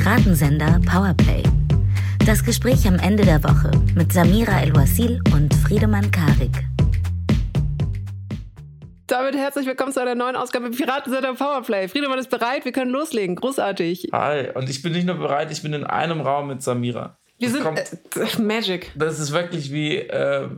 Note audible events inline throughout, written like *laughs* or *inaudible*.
Piratensender Powerplay. Das Gespräch am Ende der Woche mit Samira El-Wasil und Friedemann Karik. Damit herzlich willkommen zu einer neuen Ausgabe Piratensender Powerplay. Friedemann ist bereit, wir können loslegen. Großartig. Hi, und ich bin nicht nur bereit, ich bin in einem Raum mit Samira. Wir sind kommt, äh, Magic. Das ist wirklich wie, äh,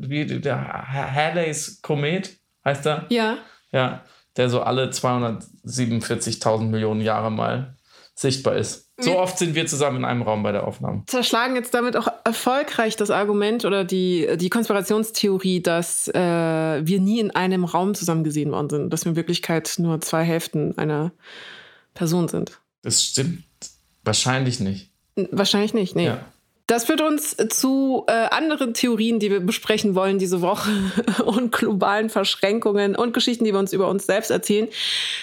wie der Halley's Komet, heißt er? Ja. Ja, der so alle 247.000 Millionen Jahre mal sichtbar ist. So oft sind wir zusammen in einem Raum bei der Aufnahme. Zerschlagen jetzt damit auch erfolgreich das Argument oder die, die Konspirationstheorie, dass äh, wir nie in einem Raum zusammen gesehen worden sind, dass wir in Wirklichkeit nur zwei Hälften einer Person sind. Das stimmt wahrscheinlich nicht. Wahrscheinlich nicht, nee. Ja. Das führt uns zu äh, anderen Theorien, die wir besprechen wollen diese Woche *laughs* und globalen Verschränkungen und Geschichten, die wir uns über uns selbst erzählen.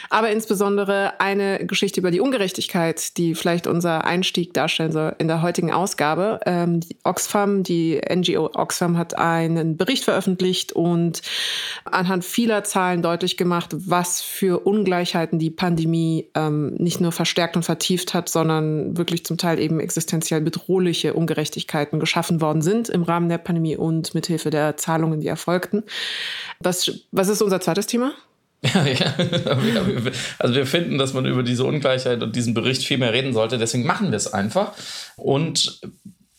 Aber insbesondere eine Geschichte über die Ungerechtigkeit, die vielleicht unser Einstieg darstellen soll in der heutigen Ausgabe. Ähm, die Oxfam, die NGO Oxfam hat einen Bericht veröffentlicht und anhand vieler Zahlen deutlich gemacht, was für Ungleichheiten die Pandemie ähm, nicht nur verstärkt und vertieft hat, sondern wirklich zum Teil eben existenziell bedrohliche Ungerechtigkeiten Ungerechtigkeiten geschaffen worden sind im Rahmen der Pandemie und mithilfe der Zahlungen, die erfolgten. Was, was ist unser zweites Thema? *laughs* Ja, ja. Also wir finden, dass man über diese Ungleichheit und diesen Bericht viel mehr reden sollte. Deswegen machen wir es einfach. Und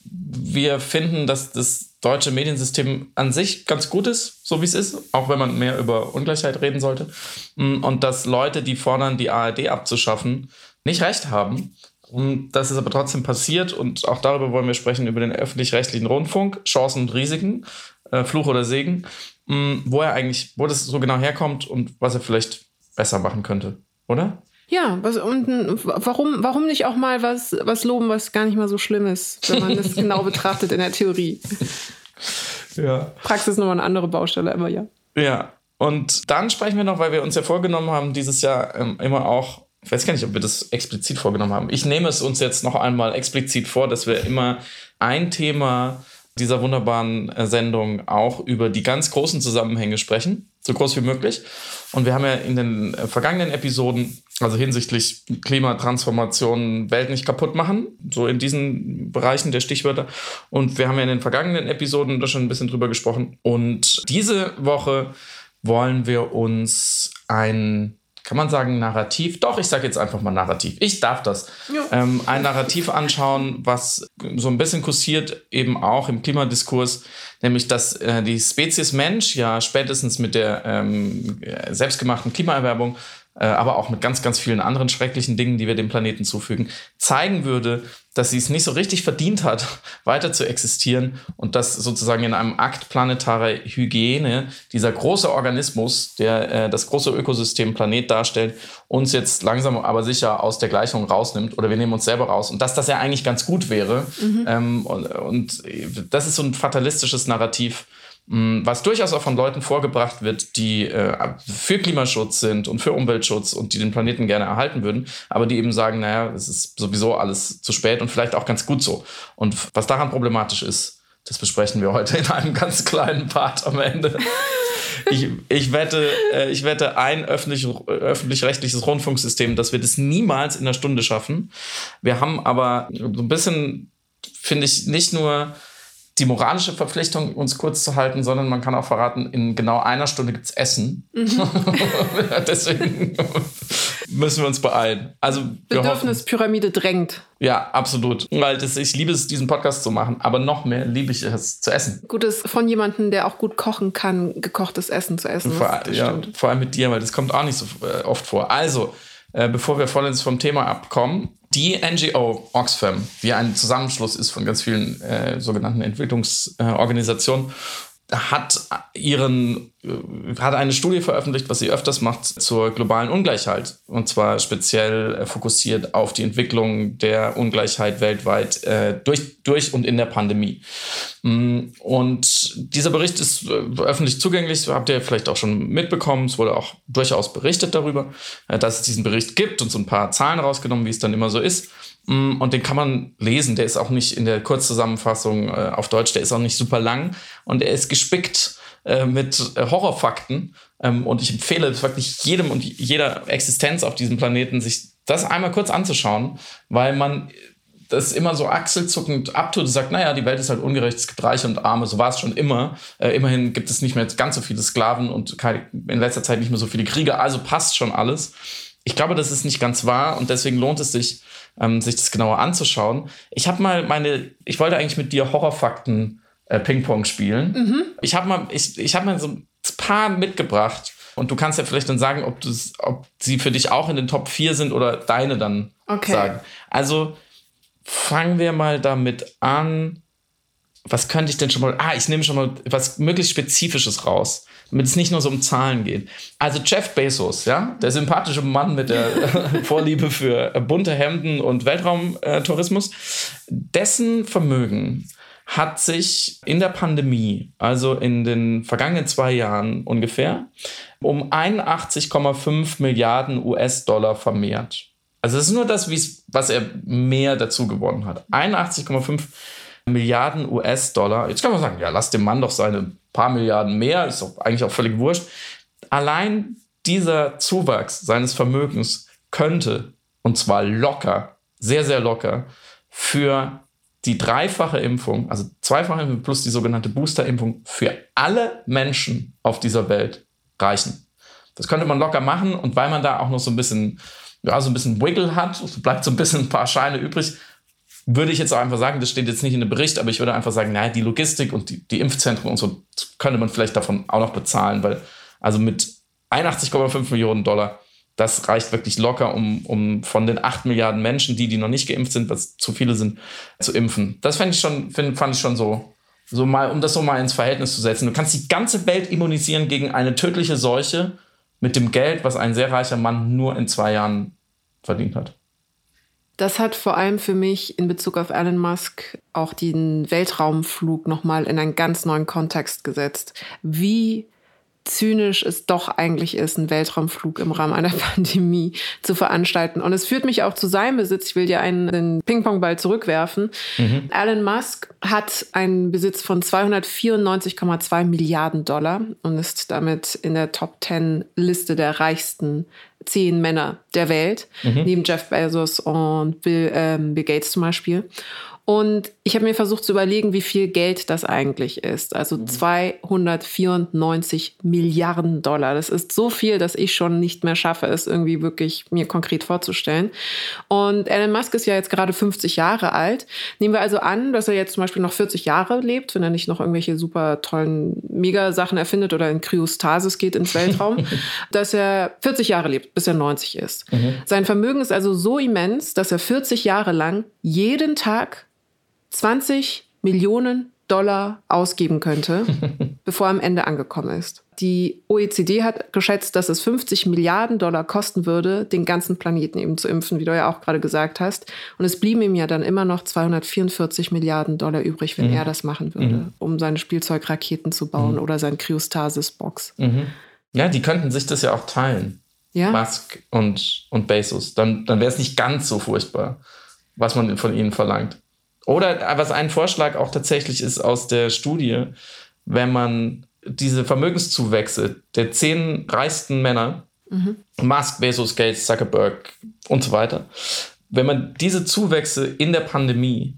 wir finden, dass das deutsche Mediensystem an sich ganz gut ist, so wie es ist, auch wenn man mehr über Ungleichheit reden sollte. Und dass Leute, die fordern, die ARD abzuschaffen, nicht recht haben. Und das ist aber trotzdem passiert und auch darüber wollen wir sprechen, über den öffentlich-rechtlichen Rundfunk, Chancen und Risiken, äh, Fluch oder Segen, mh, mm, wo er eigentlich, wo das so genau herkommt und was er vielleicht besser machen könnte, oder? Ja, was, und warum, warum nicht auch mal was, was loben, was gar nicht mal so schlimm ist, wenn man das *laughs* genau betrachtet in der Theorie? Ja. Praxis nochmal eine andere Baustelle, aber ja. Ja, und dann sprechen wir noch, weil wir uns ja vorgenommen haben, dieses Jahr ähm, immer auch ich weiß gar nicht, ob wir das explizit vorgenommen haben. Ich nehme es uns jetzt noch einmal explizit vor, dass wir immer ein Thema dieser wunderbaren äh, Sendung auch über die ganz großen Zusammenhänge sprechen, so groß wie möglich. Und wir haben ja in den äh, vergangenen Episoden, also hinsichtlich Klimatransformation, Welt nicht kaputt machen, so in diesen Bereichen der Stichwörter. Und wir haben ja in den vergangenen Episoden da schon ein bisschen drüber gesprochen. Und diese Woche wollen wir uns ein kann man sagen Narrativ? Doch, ich sage jetzt einfach mal Narrativ. Ich darf das. Ähm, ein Narrativ anschauen, was so ein bisschen kursiert, eben auch im Klimadiskurs, nämlich dass äh, die Spezies Mensch ja spätestens mit der ähm, selbstgemachten Klimaerwerbung äh, aber auch mit ganz, ganz vielen anderen schrecklichen Dingen, die wir dem Planeten zufügen, zeigen würde, dass sie es nicht so richtig verdient hat, *laughs* weiter zu existieren und dass sozusagen in einem Akt planetarer Hygiene dieser große Organismus, der äh, das große Ökosystem Planet darstellt, uns jetzt langsam aber sicher aus der Gleichung rausnimmt oder wir nehmen uns selber raus und dass das ja eigentlich ganz gut wäre. Mhm. Ähm, und, und das ist so ein fatalistisches Narrativ, was durchaus auch von Leuten vorgebracht wird, die äh, für Klimaschutz sind und für Umweltschutz und die den Planeten gerne erhalten würden, aber die eben sagen, naja, es ist sowieso alles zu spät und vielleicht auch ganz gut so. Und was daran problematisch ist, das besprechen wir heute in einem ganz kleinen Part am Ende. *laughs* Ich, ich, wette, äh, ich wette, ein öffentlich, öffentlich-rechtliches Rundfunksystem, dass wir das niemals in einer Stunde schaffen. Wir haben aber so ein bisschen, finde ich, nicht nur die moralische Verpflichtung, uns kurz zu halten, sondern man kann auch verraten, in genau einer Stunde gibt es Essen. Mhm. *laughs* Deswegen müssen wir uns beeilen. Also Bedürfnispyramide drängt. Ja, absolut. Weil das, ich liebe es, diesen Podcast zu machen, aber noch mehr liebe ich es zu essen. Gutes von jemandem, der auch gut kochen kann, gekochtes Essen zu essen. Vor, ja, vor allem mit dir, weil das kommt auch nicht so äh, oft vor. Also, äh, bevor wir vollends vom Thema abkommen, die NGO Oxfam, die ein Zusammenschluss ist von ganz vielen äh, sogenannten Entwicklungsorganisationen, hat ihren äh, hat eine Studie veröffentlicht, was sie öfters macht zur globalen Ungleichheit und zwar speziell äh, fokussiert auf die Entwicklung der Ungleichheit weltweit äh, durch durch und in der Pandemie. Mm, und dieser Bericht ist äh, öffentlich zugänglich, habt ihr vielleicht auch schon mitbekommen. Es wurde auch durchaus berichtet darüber, dass es diesen Bericht gibt und so ein paar Zahlen rausgenommen, wie es dann immer so ist. Mm, und den kann man lesen. Der ist auch nicht in der Kurzzusammenfassung äh, auf Deutsch, der ist auch nicht super lang und er ist gespickt äh, mit äh, Horrorfakten. Ähm, und ich empfehle wirklich jedem und jeder Existenz auf diesem Planeten, sich das einmal kurz anzuschauen, weil man das immer so achselzuckend abtut und sagt, naja, die Welt ist halt ungerecht, es gibt Reiche und Arme, so war es schon immer. Äh, immerhin gibt es nicht mehr ganz so viele Sklaven und in letzter Zeit nicht mehr so viele Kriege, also passt schon alles. Ich glaube, das ist nicht ganz wahr und deswegen lohnt es sich, ähm, sich das genauer anzuschauen. Ich habe mal meine, ich wollte eigentlich mit dir Horrorfakten äh, Ping-Pong spielen. Mhm. Ich habe mal, ich, ich habe mal so ein paar mitgebracht und du kannst ja vielleicht dann sagen, ob, ob sie für dich auch in den Top 4 sind oder deine dann okay. sagen. Also fangen wir mal damit an. Was könnte ich denn schon mal? Ah, ich nehme schon mal was möglichst Spezifisches raus, damit es nicht nur so um Zahlen geht. Also Jeff Bezos, ja, der sympathische Mann mit der *laughs* Vorliebe für bunte Hemden und Weltraumtourismus, dessen Vermögen hat sich in der Pandemie, also in den vergangenen zwei Jahren ungefähr, um 81,5 Milliarden US-Dollar vermehrt. Also es ist nur das, was er mehr dazu gewonnen hat. 81,5 Milliarden US-Dollar. Jetzt kann man sagen, ja, lass dem Mann doch seine paar Milliarden mehr, ist doch eigentlich auch völlig wurscht. Allein dieser Zuwachs seines Vermögens könnte, und zwar locker, sehr, sehr locker, für die dreifache Impfung, also zweifache Impfung plus die sogenannte Booster-Impfung für alle Menschen auf dieser Welt reichen. Das könnte man locker machen und weil man da auch noch so ein bisschen, ja, so ein bisschen Wiggle hat, bleibt so ein bisschen ein paar Scheine übrig, würde ich jetzt auch einfach sagen, das steht jetzt nicht in dem Bericht, aber ich würde einfach sagen, naja, die Logistik und die, die Impfzentren und so könnte man vielleicht davon auch noch bezahlen, weil also mit 81,5 Millionen Dollar das reicht wirklich locker, um, um von den 8 Milliarden Menschen, die, die noch nicht geimpft sind, was zu viele sind, zu impfen. Das fand ich schon, find, fand ich schon so, so mal, um das so mal ins Verhältnis zu setzen. Du kannst die ganze Welt immunisieren gegen eine tödliche Seuche mit dem Geld, was ein sehr reicher Mann nur in zwei Jahren verdient hat. Das hat vor allem für mich in Bezug auf Elon Musk auch den Weltraumflug nochmal in einen ganz neuen Kontext gesetzt. Wie zynisch es doch eigentlich ist, einen Weltraumflug im Rahmen einer *laughs* Pandemie zu veranstalten. Und es führt mich auch zu seinem Besitz. Ich will dir einen Ping-Pong-Ball zurückwerfen. Mhm. Elon Musk hat einen Besitz von 294,2 Milliarden Dollar und ist damit in der Top 10 Liste der reichsten zehn Männer der Welt, mhm. neben Jeff Bezos und Bill, ähm, Bill Gates zum Beispiel. Und ich habe mir versucht zu überlegen, wie viel Geld das eigentlich ist. Also 294 mhm. Milliarden Dollar. Das ist so viel, dass ich schon nicht mehr schaffe, es irgendwie wirklich mir konkret vorzustellen. Und Elon Musk ist ja jetzt gerade 50 Jahre alt. Nehmen wir also an, dass er jetzt zum Beispiel noch 40 Jahre lebt, wenn er nicht noch irgendwelche super tollen Mega-Sachen erfindet oder in Kryostasis geht ins Weltraum, *laughs* dass er 40 Jahre lebt, bis er 90 ist. Mhm. Sein Vermögen ist also so immens, dass er 40 Jahre lang jeden Tag 20 Millionen Dollar ausgeben könnte, *laughs* bevor er am Ende angekommen ist. Die OECD hat geschätzt, dass es 50 Milliarden Dollar kosten würde, den ganzen Planeten eben zu impfen, wie du ja auch gerade gesagt hast. Und es blieben ihm ja dann immer noch 244 Milliarden Dollar übrig, wenn mhm. er das machen würde, mhm. um seine Spielzeugraketen zu bauen mhm. oder seine Kryostasis-Box. Mhm. Ja, die könnten sich das ja auch teilen. Ja? Musk und, und Bezos. Dann, dann wäre es nicht ganz so furchtbar, was man von ihnen verlangt. Oder was ein Vorschlag auch tatsächlich ist aus der Studie, wenn man diese Vermögenszuwächse der zehn reichsten Männer, mhm. Musk, Bezos, Gates, Zuckerberg und so weiter, wenn man diese Zuwächse in der Pandemie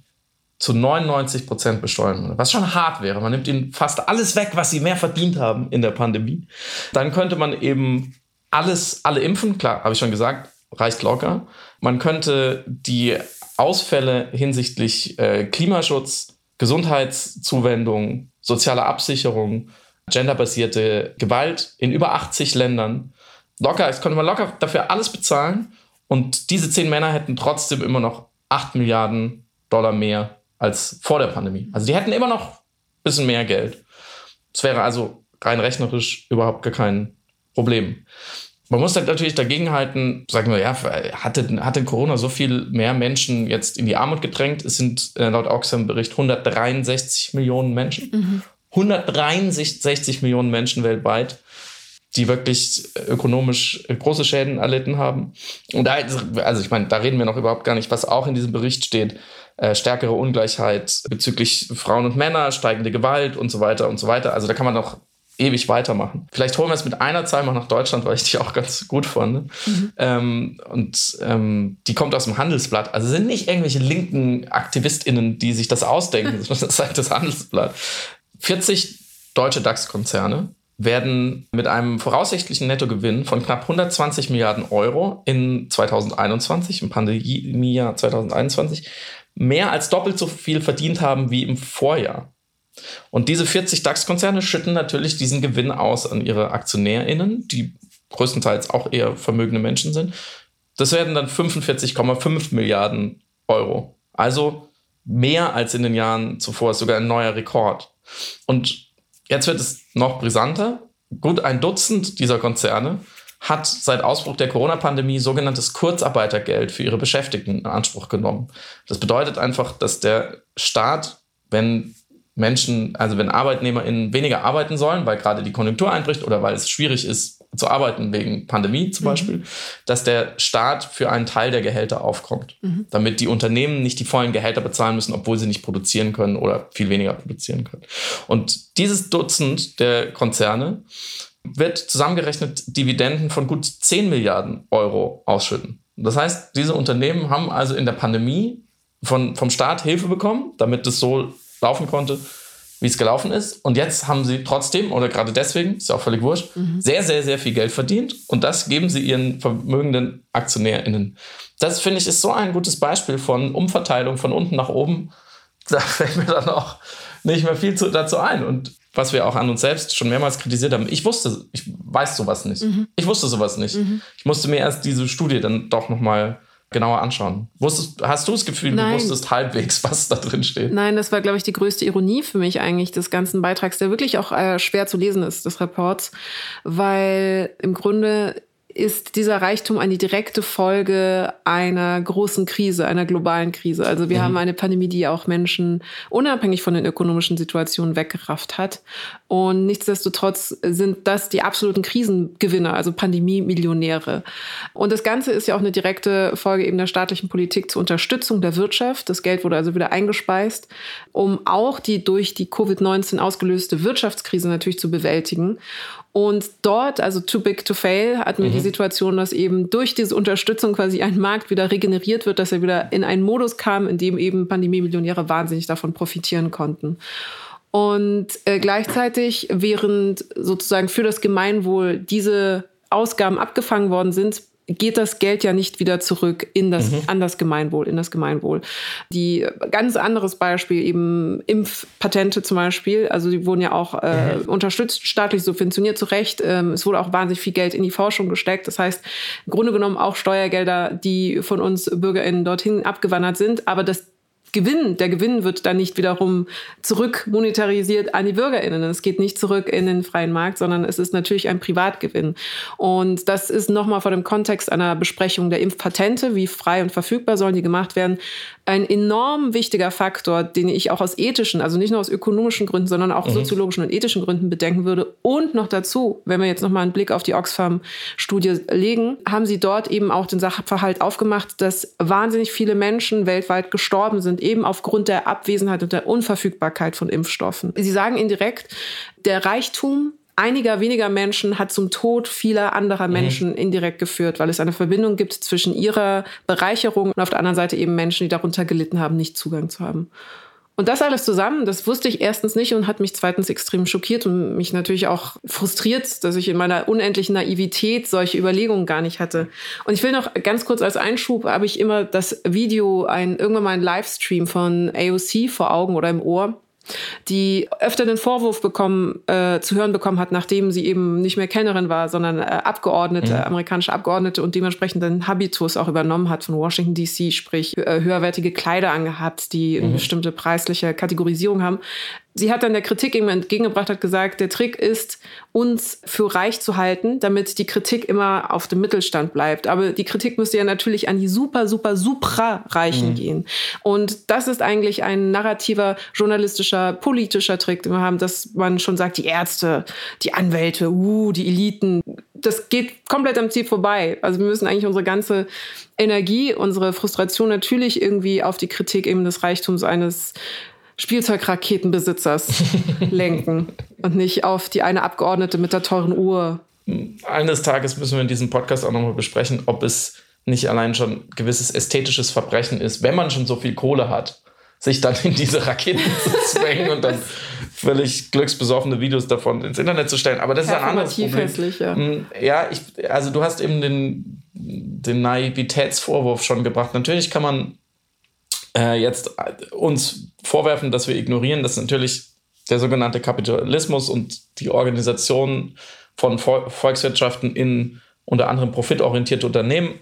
zu 99 Prozent besteuern würde, was schon hart wäre, man nimmt ihnen fast alles weg, was sie mehr verdient haben in der Pandemie, dann könnte man eben alles, alle impfen, klar, habe ich schon gesagt, reicht locker. Man könnte die Ausfälle hinsichtlich äh, Klimaschutz, Gesundheitszuwendung, soziale Absicherung, genderbasierte Gewalt in über 80 Ländern. Locker, es konnte man locker dafür alles bezahlen und diese zehn Männer hätten trotzdem immer noch 8 Milliarden Dollar mehr als vor der Pandemie. Also die hätten immer noch ein bisschen mehr Geld. Es wäre also rein rechnerisch überhaupt gar kein Problem. Man muss halt natürlich dagegenhalten, sagen wir, ja, hatte, hatte Corona so viel mehr Menschen jetzt in die Armut gedrängt? Es sind äh, laut Oxfam-Bericht 163 Millionen Menschen. Mhm. 163 Millionen Menschen weltweit, die wirklich ökonomisch große Schäden erlitten haben. Und da, also ich meine, da reden wir noch überhaupt gar nicht, was auch in diesem Bericht steht. Äh, stärkere Ungleichheit bezüglich Frauen und Männer, steigende Gewalt und so weiter und so weiter. Also da kann man noch ewig weitermachen. Vielleicht holen wir es mit einer Zahl mal nach Deutschland, weil ich die auch ganz gut fand. Mhm. Ähm, und ähm, die kommt aus dem Handelsblatt. Also sind nicht irgendwelche linken AktivistInnen, die sich das ausdenken, *laughs* sondern das sagt das Handelsblatt. 40 deutsche DAX-Konzerne werden mit einem voraussichtlichen Nettogewinn von knapp 120 Milliarden Euro in 2021, im Pandemiejahr 2021, mehr als doppelt so viel verdient haben wie im Vorjahr. Und diese 40 DAX-Konzerne schütten natürlich diesen Gewinn aus an ihre AktionärInnen, die größtenteils auch eher vermögende Menschen sind. Das werden dann 45,5 Milliarden Euro. Also mehr als in den Jahren zuvor, sogar ein neuer Rekord. Und Jetzt wird es noch brisanter. Gut ein Dutzend dieser Konzerne hat seit Ausbruch der Corona-Pandemie sogenanntes Kurzarbeitergeld für ihre Beschäftigten in Anspruch genommen. Das bedeutet einfach, dass der Staat, wenn Menschen, also wenn ArbeitnehmerInnen weniger arbeiten sollen, weil gerade die Konjunktur einbricht oder weil es schwierig ist, zu arbeiten wegen Pandemie zum mhm. Beispiel, dass der Staat für einen Teil der Gehälter aufkommt, mhm. damit die Unternehmen nicht die vollen Gehälter bezahlen müssen, obwohl sie nicht produzieren können oder viel weniger produzieren können. Und dieses Dutzend der Konzerne wird zusammengerechnet Dividenden von gut 10 Milliarden Euro ausschütten. Das heißt, diese Unternehmen haben also in der Pandemie von, vom Staat Hilfe bekommen, damit es so laufen konnte, wie es gelaufen ist. Und jetzt haben sie trotzdem, oder gerade deswegen, ist ja auch völlig wurscht, mhm. sehr, sehr, sehr viel Geld verdient. Und das geben sie ihren vermögenden AktionärInnen. Das finde ich ist so ein gutes Beispiel von Umverteilung von unten nach oben. Da *laughs* fällt mir dann auch nicht mehr viel zu, dazu ein. Und was wir auch an uns selbst schon mehrmals kritisiert haben, ich wusste, ich weiß sowas nicht. Mhm. Ich wusste sowas nicht. Mhm. Ich musste mir erst diese Studie dann doch nochmal genauer anschauen. Wusstest, hast du das Gefühl, Nein. du wusstest halbwegs, was da drin steht? Nein, das war, glaube ich, die größte Ironie für mich eigentlich des ganzen Beitrags, der wirklich auch äh, schwer zu lesen ist, des Reports, weil im Grunde ist dieser Reichtum eine direkte Folge einer großen Krise, einer globalen Krise. Also wir mhm. haben eine Pandemie, die auch Menschen unabhängig von den ökonomischen Situationen weggerafft hat. Und nichtsdestotrotz sind das die absoluten Krisengewinner, also Pandemie-Millionäre. Und das Ganze ist ja auch eine direkte Folge eben der staatlichen Politik zur Unterstützung der Wirtschaft. Das Geld wurde also wieder eingespeist, um auch die durch die Covid-19 ausgelöste Wirtschaftskrise natürlich zu bewältigen. Und dort, also too big to fail, hatten wir mhm. die Situation, dass eben durch diese Unterstützung quasi ein Markt wieder regeneriert wird, dass er wieder in einen Modus kam, in dem eben Pandemie-Millionäre wahnsinnig davon profitieren konnten. Und äh, gleichzeitig, während sozusagen für das Gemeinwohl diese Ausgaben abgefangen worden sind, geht das Geld ja nicht wieder zurück in das, mhm. an das Gemeinwohl, in das Gemeinwohl. Die ganz anderes Beispiel, eben Impfpatente zum Beispiel, also die wurden ja auch äh, mhm. unterstützt, staatlich subventioniert, zu Recht. Ähm, es wurde auch wahnsinnig viel Geld in die Forschung gesteckt. Das heißt, im Grunde genommen auch Steuergelder, die von uns BürgerInnen dorthin abgewandert sind, aber das Gewinn, der Gewinn wird dann nicht wiederum zurück monetarisiert an die BürgerInnen. Es geht nicht zurück in den freien Markt, sondern es ist natürlich ein Privatgewinn. Und das ist nochmal vor dem Kontext einer Besprechung der Impfpatente, wie frei und verfügbar sollen die gemacht werden, ein enorm wichtiger Faktor, den ich auch aus ethischen, also nicht nur aus ökonomischen Gründen, sondern auch mhm. soziologischen und ethischen Gründen bedenken würde. Und noch dazu, wenn wir jetzt nochmal einen Blick auf die Oxfam-Studie legen, haben sie dort eben auch den Sachverhalt aufgemacht, dass wahnsinnig viele Menschen weltweit gestorben sind, eben aufgrund der Abwesenheit und der Unverfügbarkeit von Impfstoffen. Sie sagen indirekt, der Reichtum einiger weniger Menschen hat zum Tod vieler anderer mhm. Menschen mhm. indirekt geführt, weil es eine Verbindung gibt zwischen ihrer Bereicherung und auf der anderen Seite eben Menschen, die darunter gelitten haben, nicht Zugang zu haben. Und das alles zusammen, das wusste ich erstens nicht und hat mich zweitens extrem schockiert und mich natürlich auch frustriert, dass ich in meiner unendlichen Naivität solche Überlegungen gar nicht hatte. Und ich will noch ganz kurz als Einschub, habe ich immer das Video, ein, irgendwann mal ein Livestream von AOC vor Augen oder im Ohr die öfter den Vorwurf bekommen, äh, zu hören bekommen hat, nachdem sie eben nicht mehr Kennerin war, sondern äh, Abgeordnete, mhm. amerikanische Abgeordnete und dementsprechend den Habitus auch übernommen hat von Washington DC, sprich äh, höherwertige Kleider angehabt, die mhm. eine bestimmte preisliche Kategorisierung haben. Sie hat dann der Kritik eben entgegengebracht, hat gesagt, der Trick ist, uns für reich zu halten, damit die Kritik immer auf dem Mittelstand bleibt. Aber die Kritik müsste ja natürlich an die super, super, supra-Reichen mhm. gehen. Und das ist eigentlich ein narrativer, journalistischer, politischer Trick, den wir haben, dass man schon sagt, die Ärzte, die Anwälte, uh, die Eliten, das geht komplett am Ziel vorbei. Also wir müssen eigentlich unsere ganze Energie, unsere Frustration natürlich irgendwie auf die Kritik eben des Reichtums eines Spielzeugraketenbesitzers *laughs* lenken und nicht auf die eine Abgeordnete mit der teuren Uhr. Eines Tages müssen wir in diesem Podcast auch nochmal besprechen, ob es nicht allein schon gewisses ästhetisches Verbrechen ist, wenn man schon so viel Kohle hat, sich dann in diese Raketen *laughs* zu zwängen und dann völlig glücksbesoffene Videos davon ins Internet zu stellen. Aber das ist ein anderes Problem. Hässlich, ja, hm, ja ich, also du hast eben den, den Naivitätsvorwurf schon gebracht. Natürlich kann man äh, jetzt uns vorwerfen, dass wir ignorieren, dass natürlich der sogenannte Kapitalismus und die Organisation von Volkswirtschaften in unter anderem profitorientierte Unternehmen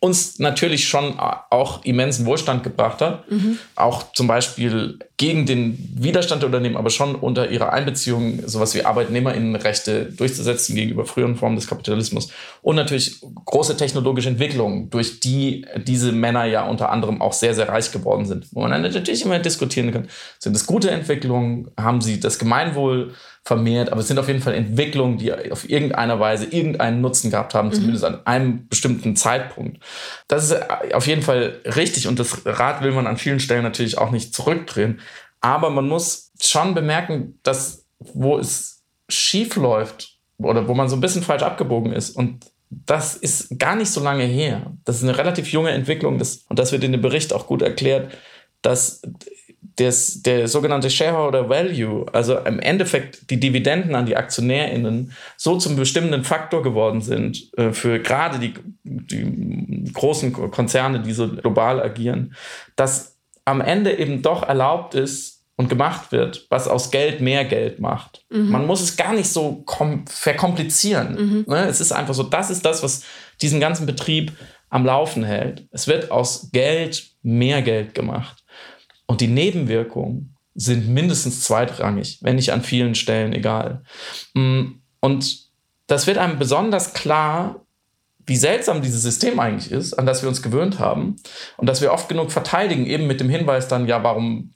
uns natürlich schon auch immensen Wohlstand gebracht hat. Mhm. Auch zum Beispiel gegen den Widerstand der Unternehmen, aber schon unter ihrer Einbeziehung sowas wie Arbeitnehmerinnenrechte durchzusetzen gegenüber früheren Formen des Kapitalismus. Und natürlich große technologische Entwicklungen, durch die diese Männer ja unter anderem auch sehr, sehr reich geworden sind. Wo man dann natürlich immer diskutieren kann, sind es gute Entwicklungen? Haben sie das Gemeinwohl vermehrt, aber es sind auf jeden Fall Entwicklungen, die auf irgendeiner Weise irgendeinen Nutzen gehabt haben, mhm. zumindest an einem bestimmten Zeitpunkt. Das ist auf jeden Fall richtig und das Rad will man an vielen Stellen natürlich auch nicht zurückdrehen. Aber man muss schon bemerken, dass wo es schief läuft oder wo man so ein bisschen falsch abgebogen ist und das ist gar nicht so lange her. Das ist eine relativ junge Entwicklung das, und das wird in dem Bericht auch gut erklärt, dass des, der sogenannte Shareholder Value, also im Endeffekt die Dividenden an die AktionärInnen, so zum bestimmenden Faktor geworden sind äh, für gerade die, die großen Konzerne, die so global agieren, dass am Ende eben doch erlaubt ist und gemacht wird, was aus Geld mehr Geld macht. Mhm. Man muss es gar nicht so verkomplizieren. Mhm. Ne? Es ist einfach so, das ist das, was diesen ganzen Betrieb am Laufen hält. Es wird aus Geld mehr Geld gemacht. Und die Nebenwirkungen sind mindestens zweitrangig, wenn nicht an vielen Stellen egal. Mm, und das wird einem besonders klar, wie seltsam dieses System eigentlich ist, an das wir uns gewöhnt haben und das wir oft genug verteidigen, eben mit dem Hinweis dann, ja, warum,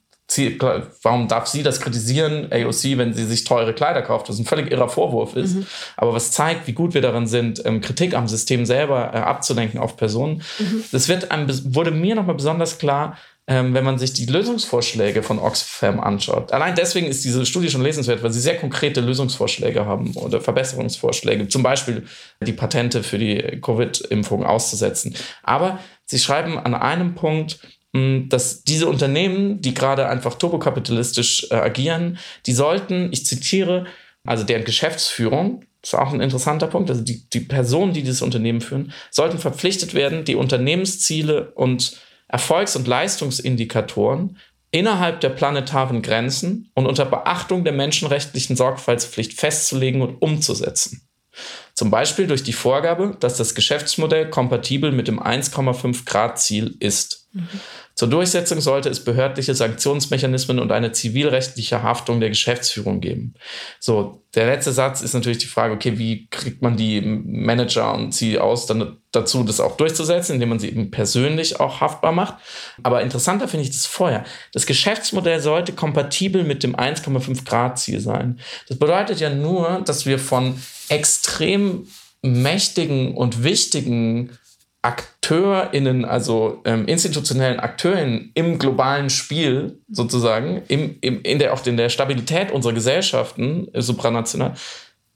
warum darf sie das kritisieren, AOC, wenn sie sich teure Kleider kauft, was ein völlig irrer Vorwurf ist, mhm. aber was zeigt, wie gut wir daran sind, ähm, Kritik am System selber äh, abzulenken auf Personen. Mhm. Das wird einem, wurde mir nochmal besonders klar, ähm, wenn man sich die Lösungsvorschläge von Oxfam anschaut. Allein deswegen ist diese Studie schon lesenswert, weil sie sehr konkrete Lösungsvorschläge haben oder Verbesserungsvorschläge, zum Beispiel die Patente für die Covid-Impfung auszusetzen. Aber sie schreiben an einem Punkt, hm, dass diese Unternehmen, die gerade einfach turbokapitalistisch äh, agieren, die sollten, ich zitiere, also deren Geschäftsführung, das ist auch ein interessanter Punkt, also die, die Personen, die dieses Unternehmen führen, sollten verpflichtet werden, die Unternehmensziele und Erfolgs- und Leistungsindikatoren innerhalb der planetaren Grenzen und unter Beachtung der menschenrechtlichen Sorgfaltspflicht festzulegen und umzusetzen. Zum Beispiel durch die Vorgabe, dass das Geschäftsmodell kompatibel mit dem 1,5 Grad Ziel ist. Mhm. Zur Durchsetzung sollte es behördliche Sanktionsmechanismen und eine zivilrechtliche Haftung der Geschäftsführung geben. So, der letzte Satz ist natürlich die Frage, okay, wie kriegt man die Manager und CEOs dann dazu, das auch durchzusetzen, indem man sie eben persönlich auch haftbar macht. Aber interessanter finde ich das vorher. Das Geschäftsmodell sollte kompatibel mit dem 1,5 Grad Ziel sein. Das bedeutet ja nur, dass wir von extrem mächtigen und wichtigen AkteurInnen, also ähm, institutionellen AkteurInnen im globalen Spiel sozusagen, im, im, in, der, auch in der Stabilität unserer Gesellschaften, äh, supranational,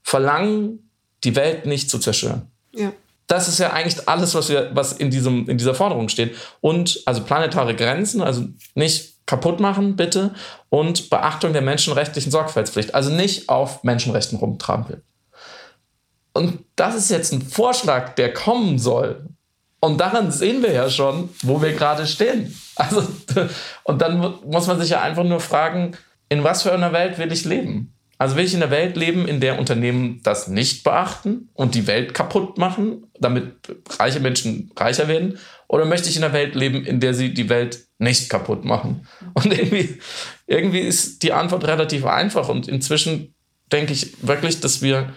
verlangen, die Welt nicht zu zerstören. Ja. Das ist ja eigentlich alles, was, wir, was in, diesem, in dieser Forderung steht. Und also planetare Grenzen, also nicht kaputt machen, bitte, und Beachtung der menschenrechtlichen Sorgfaltspflicht, also nicht auf Menschenrechten rumtragen will. Und das ist jetzt ein Vorschlag, der kommen soll und daran sehen wir ja schon, wo wir gerade stehen. Also, *laughs* und dann muss man sich ja einfach nur fragen, in was für einer Welt will ich leben? Also will ich in einer Welt leben, in der Unternehmen das nicht beachten und die Welt kaputt machen, damit reiche Menschen reicher werden? Oder möchte ich in einer Welt leben, in der sie die Welt nicht kaputt machen? Und irgendwie, irgendwie ist die Antwort relativ einfach. Und inzwischen denke ich wirklich, dass wir,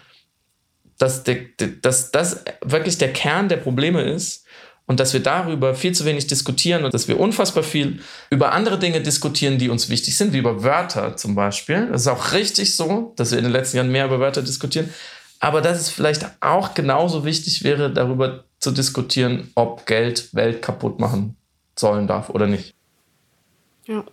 dass, das wirklich der Kern der Probleme ist, und dass wir darüber viel zu wenig diskutieren und dass wir unfassbar viel über andere Dinge diskutieren, die uns wichtig sind, wie über Wörter zum Beispiel. Das ist auch richtig so, dass wir in den letzten Jahren mehr über Wörter diskutieren. Aber dass es vielleicht auch genauso wichtig wäre, darüber zu diskutieren, ob Geld Welt kaputt machen sollen darf oder nicht. Ja.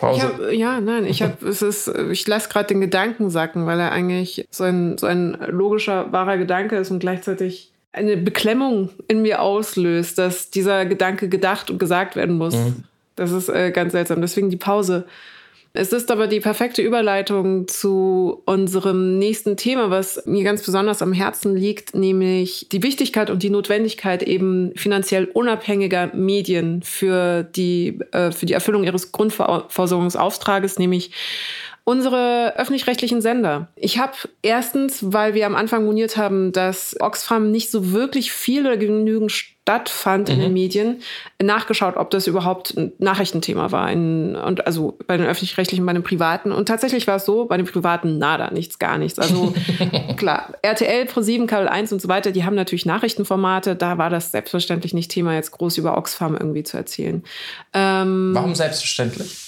Hab, ja, nein, ich habe, es ist, ich lasse gerade den Gedanken sacken, weil er eigentlich so ein, so ein logischer, wahrer Gedanke ist und gleichzeitig eine Beklemmung in mir auslöst, dass dieser Gedanke gedacht und gesagt werden muss. Mhm. Das ist äh, ganz seltsam. Deswegen die Pause. Es ist aber die perfekte Überleitung zu unserem nächsten Thema, was mir ganz besonders am Herzen liegt, nämlich die Wichtigkeit und die Notwendigkeit eben finanziell unabhängiger Medien für die, äh, für die Erfüllung ihres Grundversorgungsauftrages, nämlich unsere öffentlich-rechtlichen Sender. Ich habe erstens, weil wir am Anfang moniert haben, dass Oxfam nicht so wirklich viel oder genügend stattfand mhm. in den mhm. Medien, nachgeschaut, ob das überhaupt ein Nachrichtenthema war. In, und also bei den öffentlich-rechtlichen, bei den privaten. Und tatsächlich war es so, bei den privaten nada, nichts, gar nichts. Also *laughs* klar, RTL, Pro7, Kabel 1 und so weiter, die haben natürlich Nachrichtenformate. Da war das selbstverständlich nicht Thema, jetzt groß über Oxfam irgendwie zu erzählen. Ähm, Warum selbstverständlich?